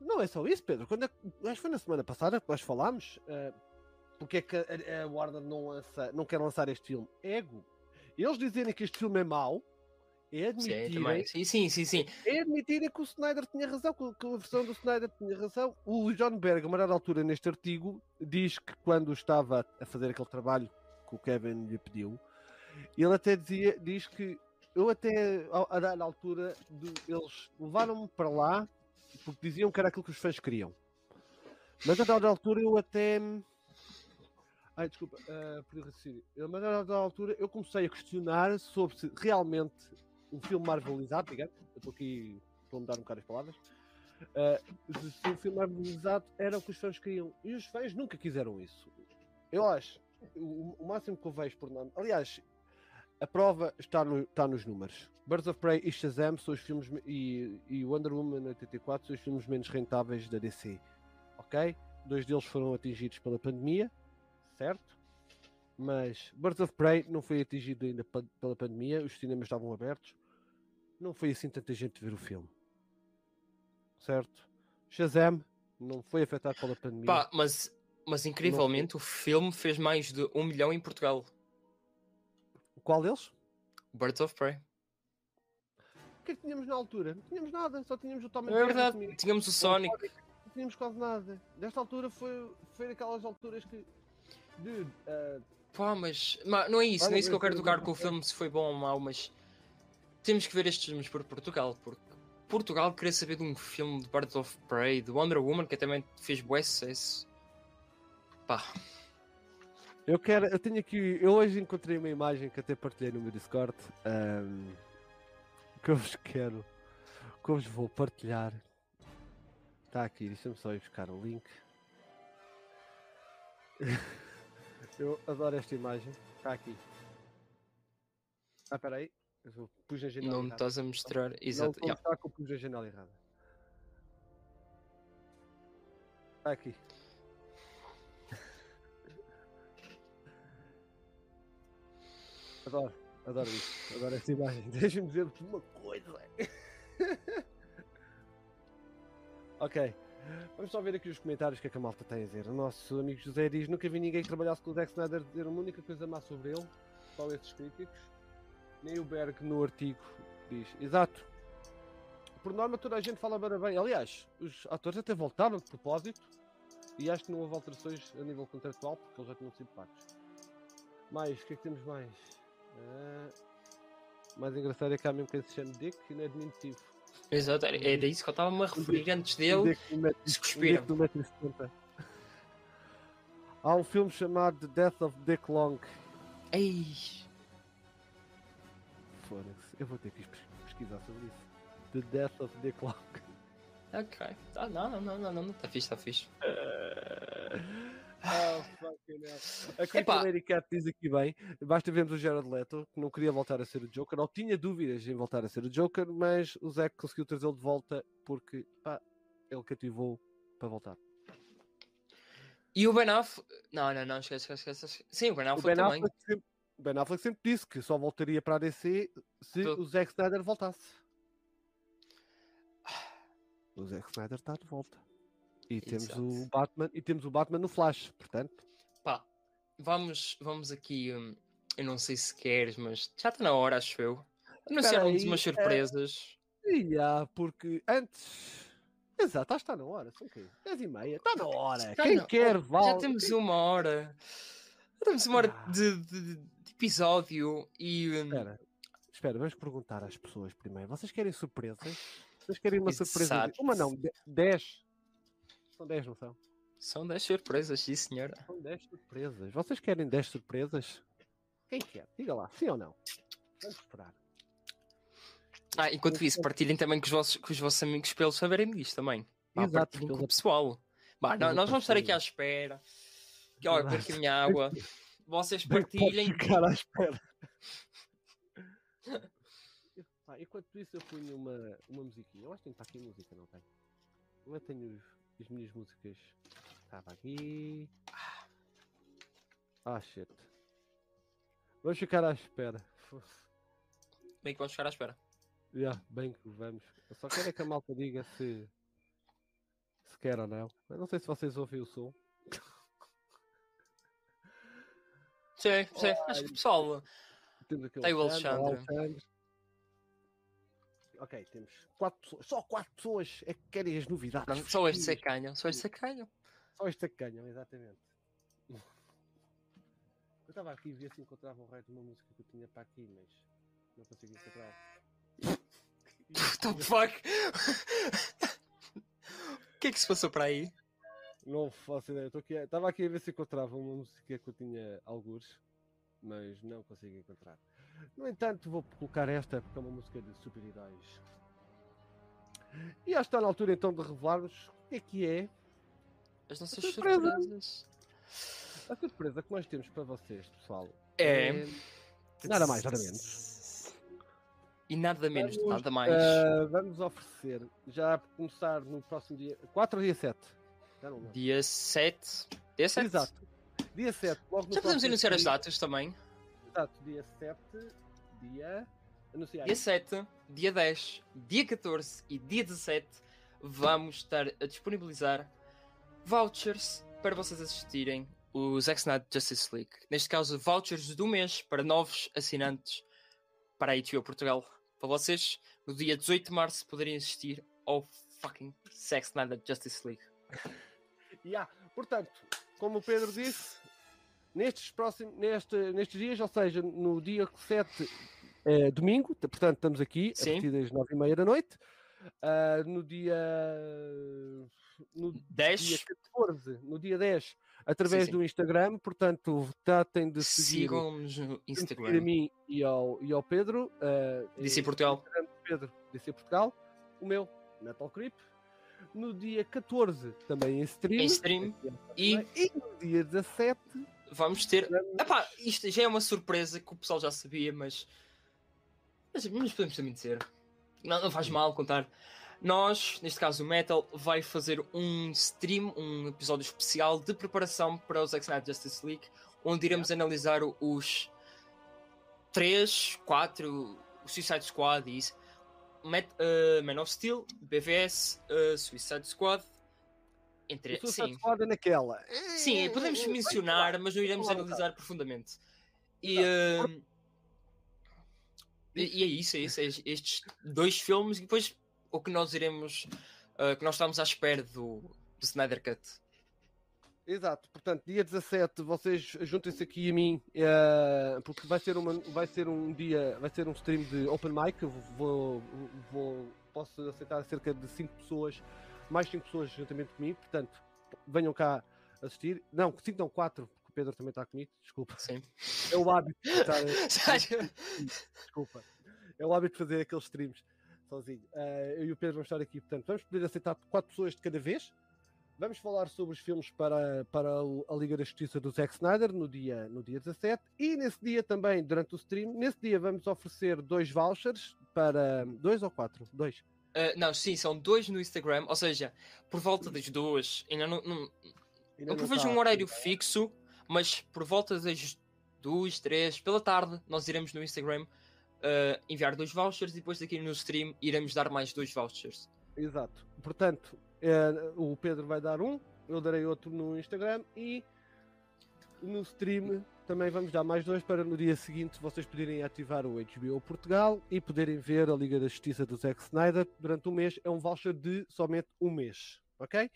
Não é só isso, Pedro. Quando é, acho que foi na semana passada que nós falámos. Uh, porque é que a, a Warner não, lança, não quer lançar este filme? Ego eles dizerem que este filme é mau é admitirem, sim, sim, sim, sim. É admitirem que o Snyder tinha razão, que a versão do Snyder tinha razão. O John Berg, a maior altura neste artigo, diz que quando estava a fazer aquele trabalho que o Kevin lhe pediu, ele até dizia, diz que eu até a dar altura de, eles levaram-me para lá porque diziam que era aquilo que os fãs queriam. Mas a dada altura eu até Ai, desculpa, uh, por raciocínio. Mas a dada altura eu comecei a questionar sobre se realmente um filme marvelizado, digamos, eu estou aqui, estou a mudar um bocado as palavras, uh, se um filme marvelizado era o que os fãs queriam. E os fãs nunca quiseram isso. Eu acho, o, o máximo que eu vejo por nome. Aliás, a prova está, no, está nos números. Birds of Prey e Shazam são os filmes e, e Wonder Woman 84 são os filmes menos rentáveis da DC. Ok? Dois deles foram atingidos pela pandemia certo? Mas Birds of Prey não foi atingido ainda pela pandemia, os cinemas estavam abertos, não foi assim tanta gente ver o filme, certo? Shazam não foi afetado pela pandemia. Pá, mas, mas incrivelmente não... o filme fez mais de um milhão em Portugal. Qual deles? Birds of Prey. O que é que tínhamos na altura? Não tínhamos nada, só tínhamos o Tom É verdade, tínhamos o Sonic. Não tínhamos quase nada. Desta altura foi, foi naquelas alturas que Dude, uh, Pá, mas. ma- não é isso, Olha, não é isso que eu quero tocar mas- com o filme se foi bom ou mau, mas. Temos que ver estes filmes por Portugal, porque Portugal queria saber de um filme de Birds of Prey, de Wonder Woman, que também fez bué sucesso. Pá, eu quero, eu tenho aqui, eu hoje encontrei uma imagem que até partilhei no meu Discord, ahm, que eu vos quero, que eu vos vou partilhar. Está aqui, deixa-me só ir buscar o link. Eu adoro esta imagem. Está aqui. Ah, espera aí. Eu pus a janela não me estás a mostrar. Não Exato. a yeah. que eu pus a janela errada. Está aqui. Adoro, adoro isso. Adoro esta imagem. Deixa-me dizer-vos uma coisa. ok. Vamos só ver aqui os comentários que é que a malta tem a dizer. O nosso amigo José diz: Nunca vi ninguém que trabalhasse com o Zack Snyder dizer uma única coisa má sobre ele. Só esses críticos. Nem o Berg no artigo diz. Exato. Por norma, toda a gente fala bem. Aliás, os atores até voltaram de propósito. E acho que não houve alterações a nível contratual, porque eles já tinham sido pagos. Mais, o que é que temos mais? Ah, mais engraçado é que há mesmo quem se chama Dick e não é diminutivo. Exato, era, era isso que eu estava-me a referir antes dele. Dick de metro- Se cuspiram. Dick de metro setenta. Há um filme chamado The Death of Dick Long. Ei, Foda-se, eu vou ter que pes- pesquisar sobre isso. The Death of Dick Long. ok. Tá, não, não, não, não, não, está fixe, está fixe. Oh. A. Lady Cat diz aqui bem, basta vermos o Jared Leto, que não queria voltar a ser o Joker, ou tinha dúvidas em voltar a ser o Joker, mas o Zack conseguiu trazê-lo de volta porque pá, ele cativou para voltar. E o Ben Affleck. Não, não, não, esquece, esquece, esquece. Sim, o Ben O Affleck Ben também. Affleck, sempre, o Ben Affleck sempre disse que só voltaria para a DC se Pelo- o Zack Snyder voltasse. O Zack Snyder está de volta. E temos o Batman e temos o Batman no Flash, portanto. Pá, vamos, vamos aqui. hum, eu não sei se queres, mas já está na hora, acho eu. Anunciaram-nos umas eh, surpresas. Há, porque antes. Exato, está na hora, quê? 10 e meia, está na hora. Está Quem na- quer, vale. Já temos uma hora. Já temos uma hora Ah. de, de- de episódio e. hum, Espera, espera, vamos perguntar às pessoas primeiro. Vocês querem surpresas? Vocês querem uma surpresa? Exato. Uma não, 10. São 10, não são? São 10 surpresas, sim senhora. São 10 surpresas. Vocês querem 10 surpresas? Quem quer? Diga lá, sim ou não? Vamos esperar. Ah, enquanto isso, partilhem também com os vossos, com os vossos amigos para eles saberem disto também. Pá, Exato, com o pessoal. Bah, eles nó- nós vamos estar aqui à espera. Que, olha, por aqui a minha água. Vocês partilhem. ficar à espera. Pá, enquanto isso, eu ponho uma, uma musiquinha. Eu acho que tem que estar aqui a música, não tem? Eu tenho os, as minhas músicas. Estava aqui. Ah, shit. Vamos ficar à espera. Bem que vamos ficar à espera. Yeah, bem que vamos. Eu só quero é que a malta diga se. Se quer ou não. Eu não sei se vocês ouvem o som. Sim, sim. Acho que o pessoal. Tem o Alexandre. Ok, temos quatro pessoas. Só quatro pessoas é que querem as novidades. Pronto, só fresquinhas. ganham. Só estes que ganham. Só este é que ganham, exatamente. Eu estava aqui a ver se encontrava o resto de uma música que eu tinha para aqui, mas não consegui encontrar. What the fuck? O que é que se passou para aí? Não faço ideia. tô aqui Estava aqui a ver se encontrava uma música que eu tinha algures, mas não consigo encontrar. No entanto, vou colocar esta porque é uma música de super-heróis. E já está na altura então de revelarmos o que é que é As nossas Surpresa. surpresas. a surpresa que nós temos para vocês, pessoal. É. Nada mais, nada menos. E nada menos, Vamos, nada mais. ah, vamos oferecer, já a começar no próximo dia, 4 ou dia 7? Já não lembro. Dia 7. Dia 7? Exato. Dia 7, logo no Já podemos anunciar as dia. datas também. Exato, dia 7, dia. Anunciar. Dia 7, dia 10, dia 14 e dia 17 vamos estar a disponibilizar vouchers para vocês assistirem o Zack Snyder Justice League. Neste caso, vouchers do mês para novos assinantes para a HBO Portugal. Para vocês, no dia 18 de março, poderem assistir ao fucking Zack Snyder Justice League. Yeah. Portanto, como o Pedro disse, nestes próximos, neste, nestes dias, ou seja, no dia 7, é, domingo, t- portanto estamos aqui Sim. a partir das 9 e meia da noite. Ah, no dia no dia 10. 14, no dia 10, através sim. do Instagram, portanto tratem de seguir, Sigam-nos no seguir a Instagram. mim e ao, e ao Pedro. DC eh, Portugal. Instagram do Pedro, DC Portugal, o meu, Metal Creep. No dia 14, também em stream. Em stream. E E no dia 17, vamos ter. vamos- Epá, isto já é uma surpresa que o pessoal já sabia, mas. Mas, mas podemos também dizer. Não, não faz mal contar. Nós, neste caso o Metal, vai fazer um stream, um episódio especial de preparação para o Zack Snyder Justice League, onde iremos analisar o- os 3, 4, o Suicide Squad e isso. Met, uh, Man of Steel, BVS, uh, Suicide Squad. Entre, o Suicide sim, Squad é naquela. Sim, podemos mencionar, mas não iremos analisar profundamente. E, e, e é isso, é isso. é estes dois filmes e depois o que nós iremos. uh, que nós estamos à espera do, do Snyder Cut. Exato, portanto, dia 17, vocês juntem-se aqui a mim, eh, porque vai ser, uma, vai ser um dia, vai ser um stream de open mic. Vou, vou, posso aceitar cerca de 5 pessoas, mais 5 pessoas juntamente comigo, portanto, venham cá assistir. Não, 5 não, 4, porque o Pedro também está comigo, desculpa. Sim. É o hábito de estar, desculpa. É o hábito de fazer aqueles streams sozinho. Eh, eu e o Pedro vamos estar aqui, portanto, vamos poder aceitar 4 pessoas de cada vez. Vamos falar sobre os filmes para, para a Liga da Justiça do Zack Snyder no dia, no dia 17 e nesse dia também, durante o stream, nesse dia vamos oferecer dois vouchers para. Dois ou quatro? Dois. Uh, não, sim, são dois no Instagram, ou seja, por volta das duas, ainda não, não, Ainda não prevejo está- um horário fixo, mas por volta das duas, três, pela tarde, nós iremos no Instagram uh, enviar dois vouchers e depois daqui no stream iremos dar mais dois vouchers. Exato. Portanto, eh, o Pedro vai dar um, eu darei outro no Instagram e no stream também vamos dar mais dois para no dia seguinte vocês poderem ativar o HBO Portugal e poderem ver a Liga da Justiça do Zack Snyder durante um mês. É um voucher de somente um mês, ok?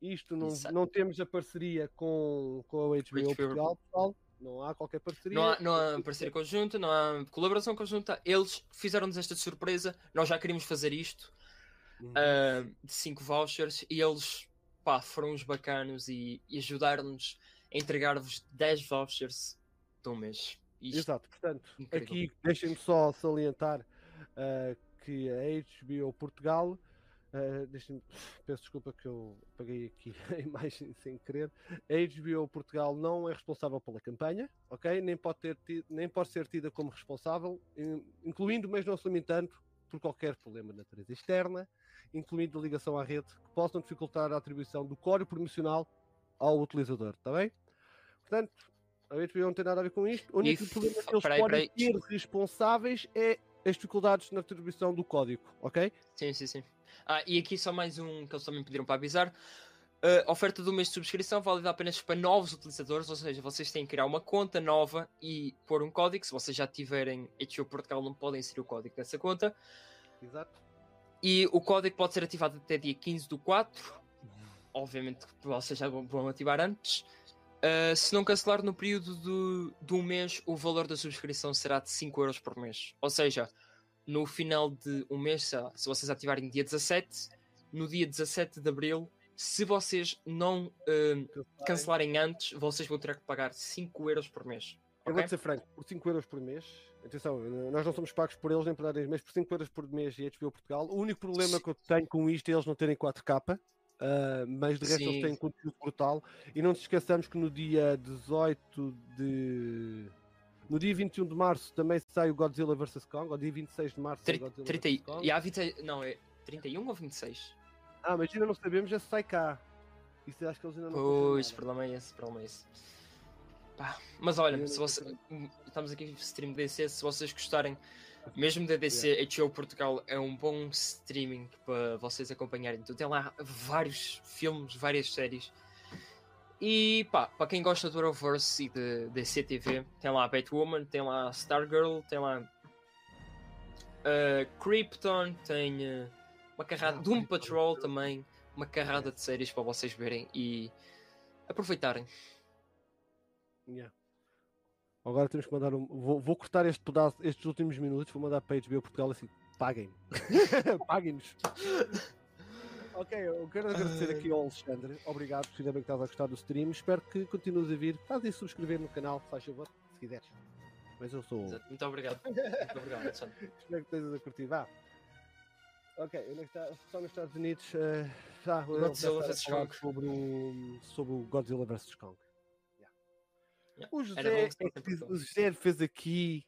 Isto não, Exato. não temos a parceria com, com a HBO, HBO. Portugal, pessoal. Não há qualquer parceria. Não há, não há parceria conjunta, não há colaboração conjunta. Eles fizeram-nos esta surpresa. Nós já queríamos fazer isto Uhum. ah, de 5 vouchers e eles pá, foram uns bacanos e, e ajudaram-nos a entregar-vos 10 vouchers de um mês. Isto, Exato, portanto, incrível. aqui deixem-me só salientar ah, que a HBO Portugal, deixem-me- peço desculpa que eu apaguei aqui a imagem sem querer, a HBO Portugal não é responsável pela campanha, ok? Nem pode, ter ti- nem pode ser tida como responsável, in- incluindo, mas não se limitando, por qualquer problema de natureza externa, incluindo ligação à rede, que possam dificultar a atribuição do código promocional ao utilizador, está bem? Portanto, a HBO não tem nada a ver com isto. O único E problema que eles peraí, podem responsáveis é as dificuldades na atribuição do código, ok? Sim, sim, sim. Ah, e aqui só mais um que eles também pediram para avisar. A oferta do mês de subscrição válida apenas para novos utilizadores, ou seja, vocês têm que criar uma conta nova e pôr um código. Se vocês já tiverem HBO Portugal, não podem inserir o código dessa conta. Exato. E o código pode ser ativado até dia 15 do 4. Obviamente que vocês já vão- ativar antes. Uh, se não cancelar no período do, de um mês, o valor da subscrição será de 5 euros por mês. Ou seja, no final de um mês, se vocês ativarem dia 17, no dia 17 de abril, se vocês não uh, cancelarem antes, vocês vão ter que pagar 5 euros por mês. Eu ok? vou-te ser franco, por 5 euros por mês, atenção, nós não somos pagos por eles nem por dar eles, mas por 5 euros por mês e HBO Portugal, o único problema que eu tenho com isto é eles não terem 4K, ah, mas de resto Sim. eles têm conteúdo brutal. E não nos esqueçamos que no dia 18 de. No dia 21 de março também sai o Godzilla vs Kong, ou dia 26 de março sai o Godzilla 30, vs Kong. e há 20, não, é 31 ou 26? Ah, mas ainda não sabemos, já se sai cá. Isso acho que eles ainda não Pois, o problema é esse, problema é esse. Pá, mas olha, se você, estamos aqui no stream DC, se vocês gostarem, mesmo da DC, HBO Portugal é um bom streaming para vocês acompanharem. Então tem lá vários filmes, várias séries. E pá, para quem gosta do Arrowverse e de DC TV, tem lá a Batwoman, tem lá a Stargirl, tem lá a Krypton, tem eh, uma carrada, Ah, Doom. Patrol também, uma carrada de séries para vocês verem e aproveitarem. Yeah. Agora temos que mandar um. Vou, vou cortar este pedaço, estes últimos minutos, vou mandar para a HBO Portugal assim. Paguem. Paguem-nos. Ok, eu quero agradecer aqui ao Alexandre. Obrigado, por ainda bem que estás a gostar do stream. Espero que continues a vir. Faz aí subscrever no canal, faz favor, se quiseres. Mas eu sou. Muito obrigado. Muito obrigado, Alexandre. Espero que estejas a curtir. Vá. Ok, onde é que está? Só nos Estados Unidos. Uh, já, Godzilla vs. Kong. Sobre o, sobre o Godzilla vs. Kong. Yeah. Yeah. O, José, é Portugal. o José fez aqui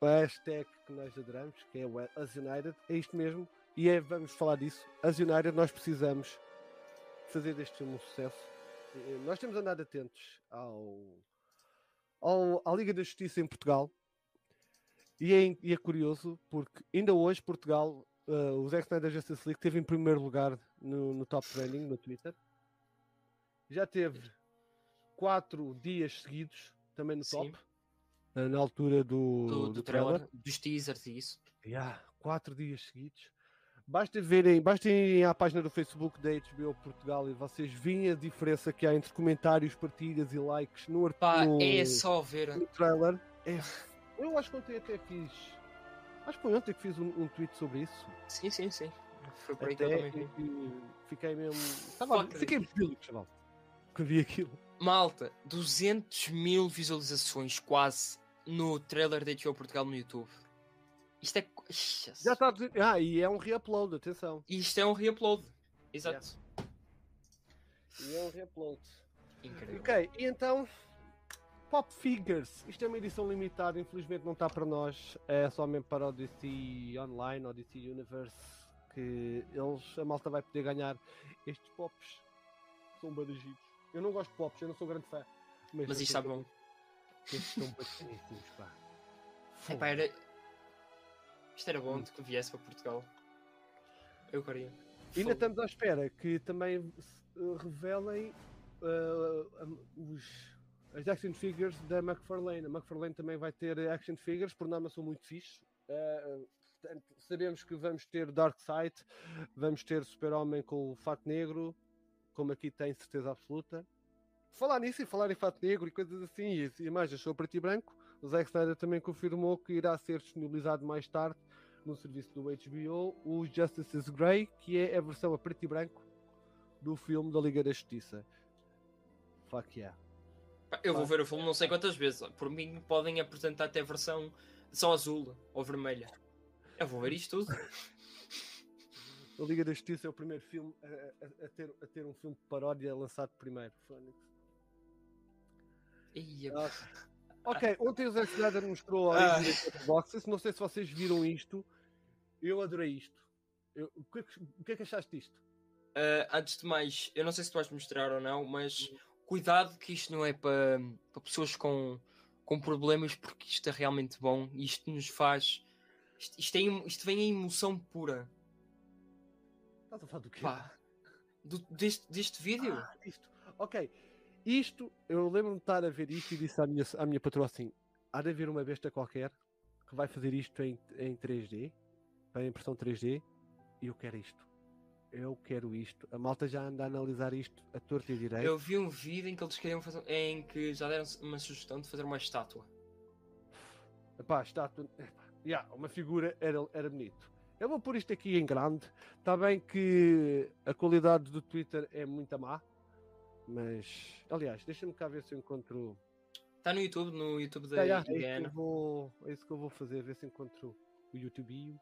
a hashtag que nós adoramos, que é o As United. É isto mesmo. E é, vamos falar disso. United, nós precisamos fazer deste filme um sucesso. Eh, Nós temos andado atentos ao, ao, à Liga da Justiça em Portugal. E é, e é curioso porque ainda hoje Portugal, eh, o Zack Snyder Justice League teve em primeiro lugar no, no top trending no Twitter. Já teve quatro dias seguidos também no Sim. top. eh, Na altura do, Do, do do trailer. trailer, dos teasers e isso. Yeah, quatro dias seguidos. Basta verem, basta irem à página do Facebook da HBO Portugal e vocês veem a diferença que há entre comentários, partilhas e likes no, ar- Pá, no, é só ver. no trailer. É, eu acho que ontem até fiz. Acho que foi ontem que fiz um, um tweet sobre isso. Sim, sim, sim. Foi por aí que eu também vi. fiquei mesmo. Fiquei bíblico, chaval. Que vi aquilo. Malta, 200 mil visualizações quase no trailer da HBO Portugal no YouTube. Isto é. Ixi, Já está. Ah, e é um reupload, atenção. Isto é um reupload. Exato. E é um reupload. Incrível. Ok, e então. Pop Figures. Isto é uma edição limitada, infelizmente não está para nós. É só mesmo para o DC Online ou DC Universe. Que eles, a malta vai poder ganhar estes pops. São barajitos. Eu não gosto de pops, eu não sou grande fã. Mas estes isto está bom. Estes são bacaníssimos, pá. Epá, era... Isto era bom de que viesse para Portugal. Eu queria. Ainda Fogo. estamos à espera que também se, uh, revelem uh, os, as action figures da McFarlane. A McFarlane também vai ter action figures, por norma são muito fixe. Uh, portanto, sabemos que vamos ter Darkseid, vamos ter Super-Homem com o fato negro, como aqui tem certeza absoluta. Falar nisso e falar em fato negro e coisas assim, e imagens são preto e branco, o Zack Snyder também confirmou que irá ser disponibilizado mais tarde no serviço do HBO o Justice is Grey, que é a versão a preto e branco do filme da Liga da Justiça. Fuck yeah. Eu vou ver o filme não sei quantas vezes. Por mim podem apresentar até a versão só azul ou vermelha. Eu vou ver isto tudo. A Liga da Justiça é o primeiro filme a, a- a ter, a ter um filme de paródia lançado primeiro. Fónix. Ia, Ok, ontem o Zack Snyder mostrou a Ah. origem dos boxes. Não sei se vocês viram isto. Eu adorei isto. Eu- o, que é que, o que é que achaste disto? Ah, antes de mais, eu não sei se tu vais mostrar ou não, mas cuidado que isto não é para, para pessoas com, com problemas, porque isto é realmente bom e isto nos faz. Isto, isto, é isto vem em emoção pura. Estás a falar do quê? Pá, do- deste, deste vídeo. Ah, isto. Ok. Isto, eu lembro-me de estar a ver isto e disse à minha, à minha patroa assim: há de haver uma besta qualquer que vai fazer isto em, em 3D, para impressão 3D, e eu quero isto. Eu quero isto. A malta já anda a analisar isto a torta e direito. Eu vi um vídeo em que eles queriam fazer. em que já deram uma sugestão de fazer uma estátua. Epá, estátua. Epá, yeah, uma figura era, era bonito. Eu vou pôr isto aqui em grande. Está bem que a qualidade do Twitter é muito má. Mas, aliás, deixa-me cá ver se eu encontro. Está no YouTube, no YouTube da Ah, yeah, é, isso que IGN. eu vou, é isso que eu vou fazer, ver se encontro o YouTube.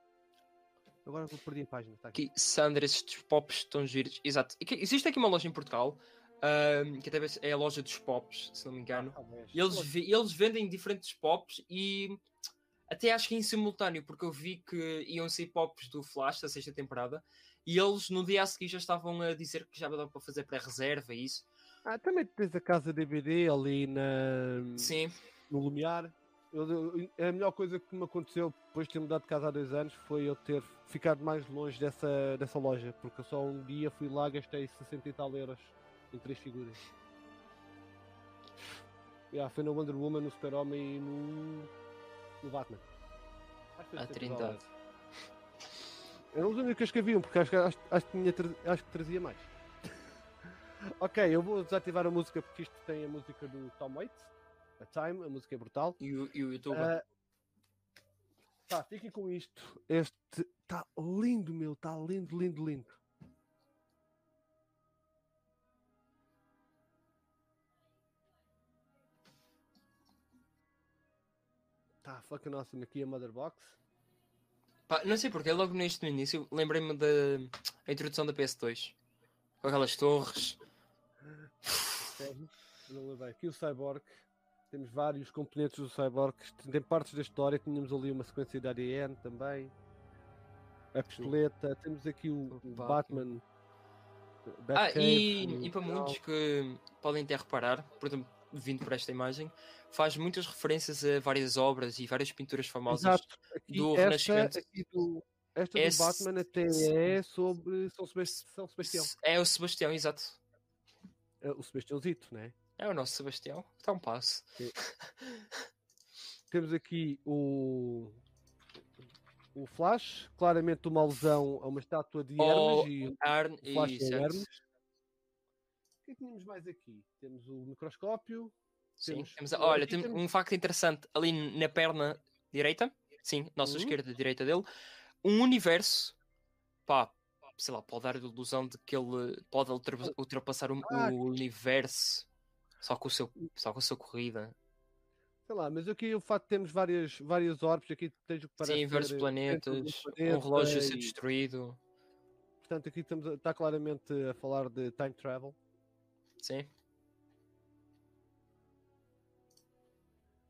Agora vou perder em página. Tá aqui. Aqui, Sandra, estes pops estão giros. Exato. Existe aqui uma loja em Portugal, que até é a loja dos pops, se não me engano. Ah, E eles, eles vendem diferentes pops e até acho que em simultâneo, porque eu vi que iam sair pops do Flash da sexta temporada e eles no dia a seguir já estavam a dizer que já dava para fazer pré-reserva e isso. Ah, também tens a casa DVD ali na, Sim, no Lumiar. Eu- eu- a melhor coisa que me aconteceu depois de ter mudado de casa há dois anos foi eu ter ficado mais longe dessa, dessa loja, porque eu só um dia fui lá gastei 60 e tal euros em três figuras. Yeah, foi no Wonder Woman, no Super-Homem e no, no Batman. Acho que foi a 60 Trindade. dólares. Eram as únicas que haviam, porque acho que, acho, acho que, tinha acho que trazia mais. Ok, eu vou desativar a música porque isto tem a música do Tom Waits. a Time, a música é brutal. E o, e o YouTube. Ah, Pá, fiquem com isto. Este está lindo, meu. Está lindo, lindo, lindo. Tá fucking awesome aqui a Mother Box. Pá, não sei porque, logo neste no início, lembrei-me da introdução da PS2. Com aquelas torres. Aqui o Cyborg. Temos vários componentes do Cyborg. Tem partes da história. Tínhamos ali uma sequência de ADN também. A pistoleta. Temos aqui o, o Batman. Ah, Batcave, e, e para muitos que podem até reparar, por exemplo, vindo por esta imagem, faz muitas referências a várias obras e várias pinturas famosas. Exato. Aqui, do esta, Renascimento. aqui do, esta Esse- do Batman até é sobre São Sebastião. É o Sebastião, exato. É O Sebastiãozito, né? É o nosso Sebastião. Está um passo. Temos aqui o. O Flash, claramente uma alusão a uma estátua de Oh, Hermes e o Flash e é. Hermes. O que é que tínhamos mais aqui? Temos o microscópio. Sim, Temos- temos, olha, aqui temos temos- um facto interessante ali na perna direita, sim, nossa Uhum. esquerda, direita dele, um universo, pá, sei lá, pode dar a ilusão de que ele pode ultra- ultrapassar o, Ah, o universo só com, o seu, só com a sua corrida. Sei lá, mas aqui o facto de termos várias, várias orbes, aqui tens o que parece sim, vários eh, planetas, dentro de um planeta relógio a ser e, destruído, Portanto, aqui estamos a- está claramente a falar de time travel. sim.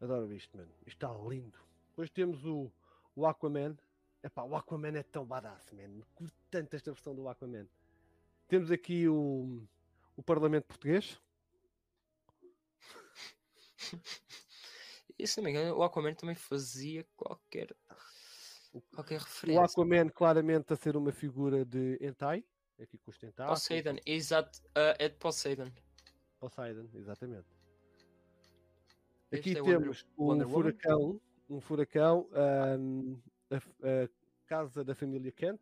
Adoro isto, mano. Isto está lindo. Depois temos o, o Aquaman. Epá, o Aquaman é tão badass, man. Curto tanto esta versão do Aquaman. Temos aqui o, o Parlamento Português. E se não me engano, o Aquaman também fazia qualquer, qualquer O referência. Aquaman claramente a ser uma figura de hentai. Aqui com os tentáculos. Poseidon, exato, ah, é de Poseidon. Poseidon, exatamente. Este Aqui é Wonder- temos um Wonder furacão, um furacão, ahm, a, a casa da família Kent,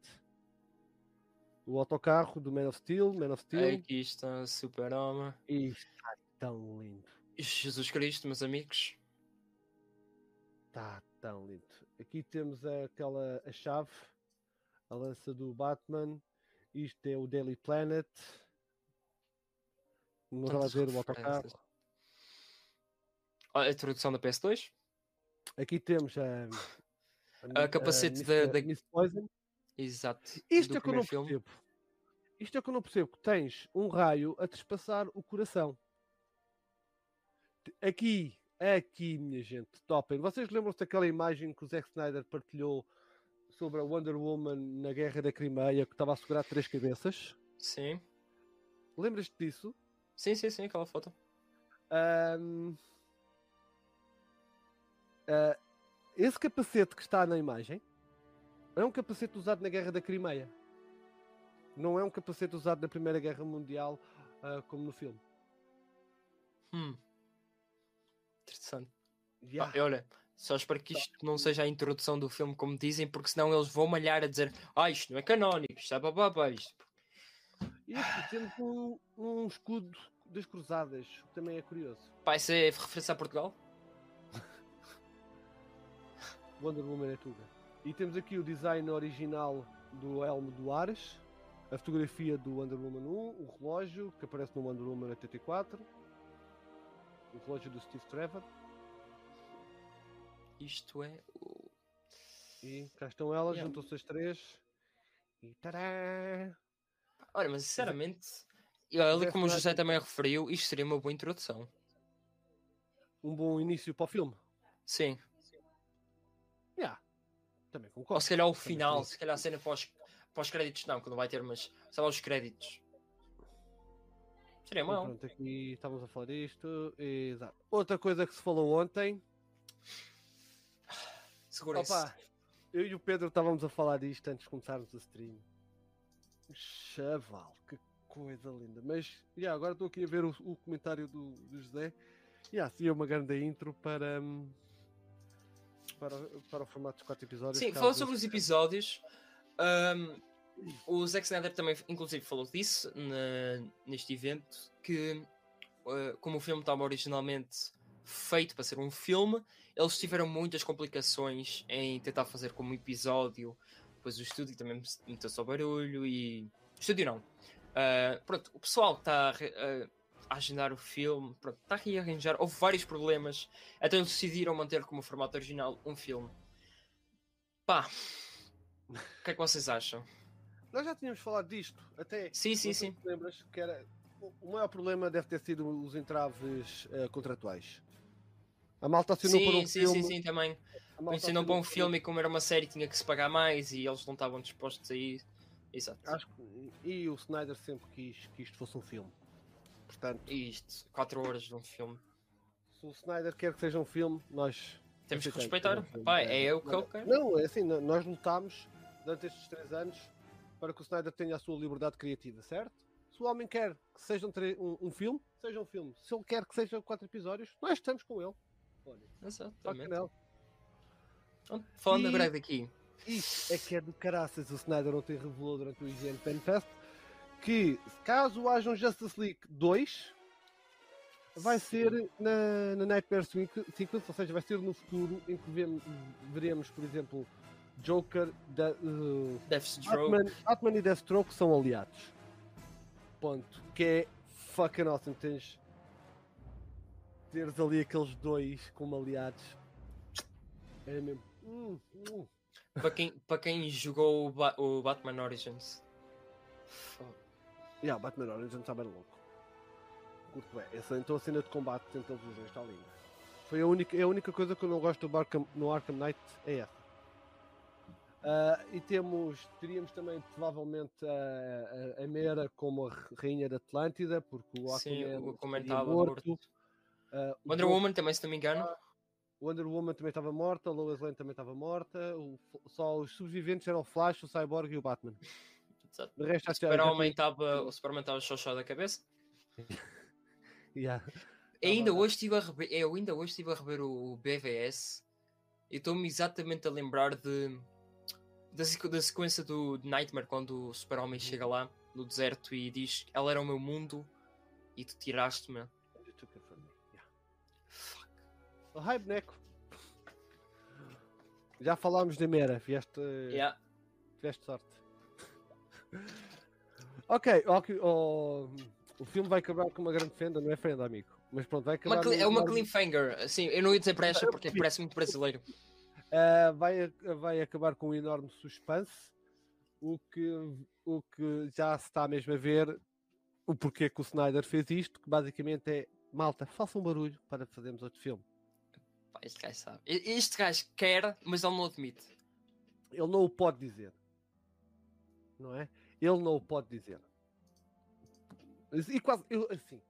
o autocarro do Man of Steel, Man of Steel, Aqui está Super-Homem. e está tão lindo, Jesus Cristo, meus amigos. está tão lindo. Aqui temos aquela a chave, a lança do Batman, isto é o Daily Planet, vamos lá ver o autocarro. a tradução da PS2. Aqui temos a, A capacete da- Poison. Exato. Isto é que eu não filme. percebo. Isto é que eu não percebo. Que tens um raio a trespassar o coração. Aqui, aqui, minha gente, topem. Vocês lembram-se daquela imagem que o Zack Snyder partilhou sobre a Wonder Woman na Guerra da Crimeia, que estava a segurar três cabeças? Sim. Lembras-te disso? Sim, sim, sim, aquela foto. Ahm, ah, esse capacete que está na imagem é um capacete usado na Guerra da Crimeia. Não é um capacete usado na Primeira Guerra Mundial, ah, como no filme. Hum. Interessante. Yeah. Ah, olha, só espero que isto não seja a introdução do filme, como dizem, porque senão eles vão malhar a dizer ah, isto não é canónico, isto é babá, isto. E aqui temos um, um escudo das cruzadas, que também é curioso. Pá, isso é referência a Portugal? Wonder Woman é Tuga. E temos aqui o design original do Elmo do Ares, a fotografia do Wonder Woman 1, o relógio que aparece no Wonder Woman 84, o relógio do Steve Trevor, Isto é. o- e cá estão elas, Yeah. juntam-se as três, e tará! Olha, mas sinceramente, e ali Zack como o José também referiu, isto seria uma boa introdução. Um bom início para o filme. Sim. Yeah. Também Ou concordo. se calhar o Também final, seria. se calhar a cena pós, pós-créditos não, que não vai ter, mas sei lá os créditos. Seria mal. Pronto, aqui estávamos a falar disto. Exato. Outra coisa que se falou ontem. Segura-se. Opa, eu e o Pedro estávamos a falar disto antes de começarmos a stream. Chaval, que coisa linda. Mas, yeah, agora estou aqui a ver o, o comentário do, do José. E yeah, sim, é uma grande intro para, hum, para, para o formato dos 4 episódios. Sim, falando sobre os episódios, ahm, o Zack Snyder também, inclusive, falou disso na- neste evento, que ah, como o filme estava originalmente feito para ser um filme. Eles tiveram muitas complicações em tentar fazer como episódio. Depois o estúdio também meteu-se ao barulho e. Estúdio não. Uh, pronto, o pessoal está uh, agendar o filme, pronto, está a rearranjar. Houve vários problemas. Até eles decidiram manter como formato original um filme. Pá, o que é que vocês acham? Nós já tínhamos falado disto, até. Sim, sim, sim. Lembras que era. O maior problema deve ter sido os entraves uh, contratuais. A malta assinou sim, para um sim, filme. Sim, sim, também. Assinou para um filme e como era uma série tinha que se pagar mais e eles não estavam dispostos a ir. Exato. Acho que, e o Snyder sempre quis que isto fosse um filme. Portanto, isto, 4 horas de um filme. Se o Snyder quer que seja um filme, nós temos que respeitar. Um Pai, é o que eu quero. Não, é assim, nós lutámos durante estes 3 anos para que o Snyder tenha a sua liberdade criativa, certo? Se o homem quer que seja um, um filme, seja um filme. Se ele quer que seja quatro episódios, nós estamos com ele. Olha, Exatamente. Falando e... agora daqui. Isso é que é do caraças. O Snyder ontem revelou durante o IGN Pen Fest que caso haja um Justice League 2, vai ser na, na Nightmare Sequence, ou seja, vai ser no futuro em que vemos, veremos, por exemplo, Joker, da, uh, Batman, Batman e Deathstroke são aliados. Ponto. Que é fucking awesome. Tens teres ali aqueles dois como aliados. É mesmo. Hum, hum. Para quem, para quem jogou o, ba o Batman Origins. Yeah, Batman Origins está bem louco. Curto bem. Essa então a cena de combate entre eles dois está linda. Foi a única, é a única coisa que eu não gosto do Arkham, no Arkham Knight é essa. Uh, e temos, teríamos também provavelmente a, a, a, Mera como a rainha da Atlântida, porque o Aquaman comentava morto. morto. Uh, Wonder o Woman também, se não me engano. Uh, Wonder Woman também estava morta, Lois Lane também estava morta, o, só os sobreviventes eram o Flash, o Cyborg e o Batman. Exato. De resto, o Super-Homem estava estava xoxó da cabeça. yeah. ainda hoje estive a rever, eu ainda hoje estive a rever o BVS e estou-me exatamente a lembrar de da, da sequência do Nightmare quando o Super-Homem chega lá no deserto e diz ela era o meu mundo e tu tiraste-me. Oh, hi, boneco. Já falámos da Mera, vieste. Yeah. Tiveste sorte. Ok, oh, o filme vai acabar com uma grande fenda, não é fenda, amigo. Mas pronto, vai acabar. Uma, é uma cliffhanger, sim, eu não ia dizer para esta porque parece muito brasileiro. Uh, vai, vai acabar com um enorme suspense, o que, o que já se está mesmo a ver o porquê que o Snyder fez isto, que basicamente é malta, faça um barulho para fazermos outro filme. Pá, este gajo sabe. Este gajo quer, mas ele não admite. Ele não o pode dizer. Não é? Ele não o pode dizer. E quase, eu, assim,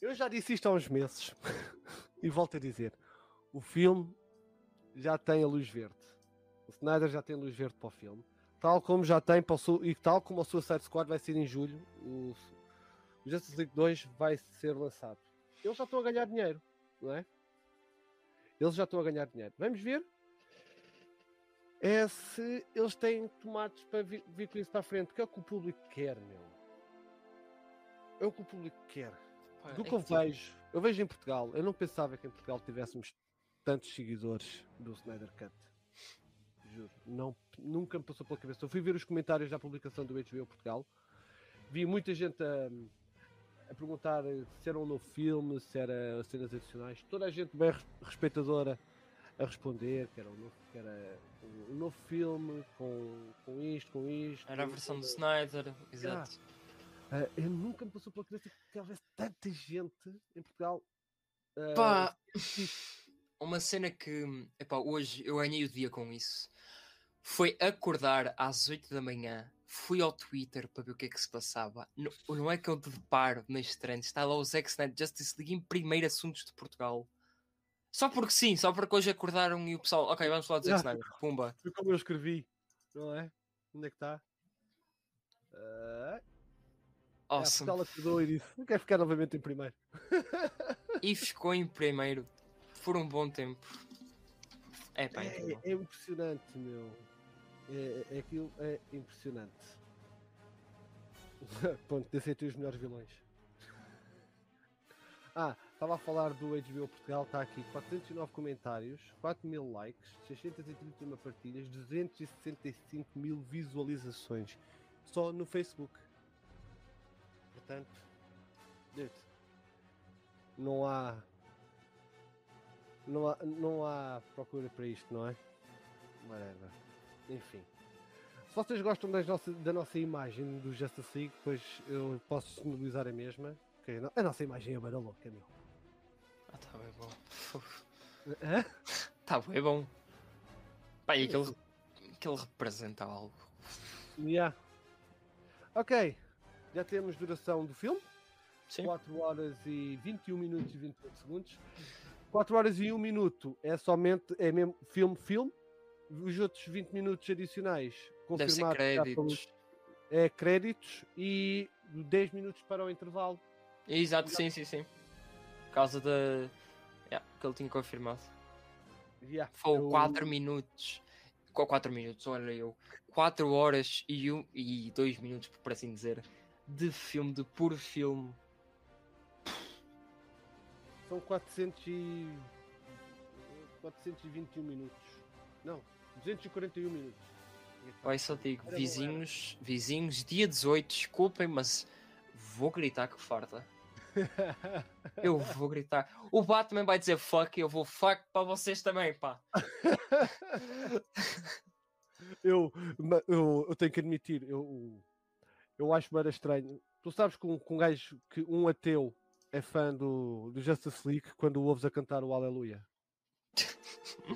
eu já disse isto há uns meses e volto a dizer: o filme já tem a luz verde. O Snyder já tem a luz verde para o filme. Tal como já tem para o, e tal como o Suicide Squad vai ser em julho, o, o Justice League 2 vai ser lançado. Eles já estão a ganhar dinheiro, não é? Eles já estão a ganhar dinheiro. Vamos ver é se eles têm tomates para vir, vir com isso para a frente, que é o que o público quer, meu. É o que o público quer. Do é que eu vejo, eu vejo em Portugal, eu não pensava que em Portugal tivéssemos tantos seguidores do Snyder Cut. Juro, não, nunca me passou pela cabeça. Eu fui ver os comentários da publicação do HBO Portugal, vi muita gente a, a perguntar se era um novo filme, se era cenas adicionais, toda a gente bem respeitadora a responder que era um novo, que era um novo filme com, com isto, com isto. Era a versão do Snyder, exato. Ah, eu nunca me passou pela cabeça que houvesse tanta gente em Portugal. Uh, Pá, uma cena que epá, hoje eu ganhei o dia com isso foi acordar às 8 da manhã, fui ao Twitter para ver o que é que se passava. Não, não é que eu te deparo nas trends, está lá o Zack Snyder Justice League em primeiro assuntos de Portugal. Só porque sim, só porque hoje acordaram e o pessoal, ok, vamos falar de Zack Snyder, pumba. Foi como eu escrevi, não é? Onde é que está? Uh... Awesome. É, acordou e disse, não quer ficar novamente em primeiro. e ficou em primeiro por um bom tempo. É, pá, é, é impressionante, meu. É, é, aquilo é impressionante. Ponto, desse os melhores vilões. Ah, estava a falar do HBO Portugal, está aqui 409 comentários, 4 mil likes, 631 partilhas, 265 mil visualizações só no Facebook. Portanto, dude, não há, não há, não há procura para isto, não é? Whatever. Enfim. Se vocês gostam das nossa, da nossa imagem do Justice League, pois eu posso disponibilizar a mesma. que a nossa imagem é bem louca, meu. Ah, tá bem bom. Hã? Tá bem bom. Pá, e aquele, aquele representa algo. Yeah. Ok. Já temos duração do filme. Sim. 4 horas e 21 minutos e 28 segundos. 4 horas e 1 minuto é somente, é mesmo filme-filme. Os outros 20 minutos adicionais Deve ser confirmados créditos. é créditos e 10 minutos para o intervalo. Exato, sim, sim, sim. Por causa da. Yeah, que ele tinha confirmado. Yeah. Foi Eu- 4 minutos. Com 4 minutos, olha eu. 4 horas e, um, e 2 minutos, por assim dizer, de filme, de puro filme. São 400 e... 421 minutos. Não, 241 minutos. Vai só digo, vizinhos, vizinhos, dia 18, desculpem, mas vou gritar que farta. Eu vou gritar. O Batman vai dizer fuck, eu vou fuck para vocês também, pá. eu, eu, eu tenho que admitir, eu, eu acho bem estranho. Tu sabes que um, que um gajo, que um ateu é fã do, do Justice League quando o ouves a cantar o Aleluia.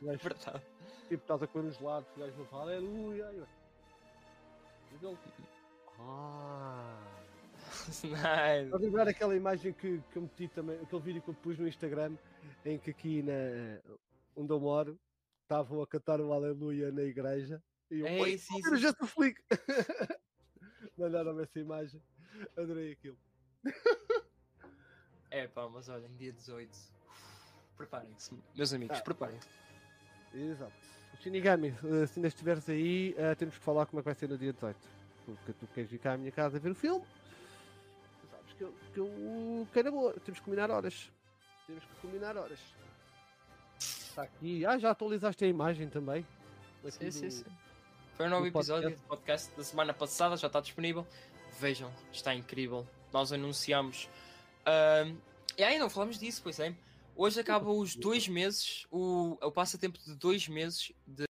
Não é? Verdade. tipo, estás a comer uns lados, o gajo não fala Aleluia. e ele, Ah. Nice. Estás a ver aquela imagem que, que eu meti também, aquele vídeo que eu pus no Instagram, em que aqui na, onde eu moro estavam a cantar o Aleluia na igreja e eu "Oi, sim, sim. Justice League." Mandaram-me essa imagem, adorei aquilo. É pá, mas olhem, dia 18. Preparem-se, meus amigos, Ah. preparem-se. Exato. Shinigami, eh, se ainda estiveres aí, eh, temos que falar como é que vai ser no dia 18. Porque tu queres vir cá à minha casa ver o filme. Que eu, que eu quero boa. Temos que combinar horas. Temos que combinar horas. Está aqui. Ah, já atualizaste a imagem também. Sim, sim, do- sim. Foi um novo do episódio podcast. do podcast da semana passada, já está disponível. Vejam, está incrível. Nós anunciamos. ahm, e aí, não falamos disso, pois é. Hoje acaba os dois meses, o, o passatempo de dois meses de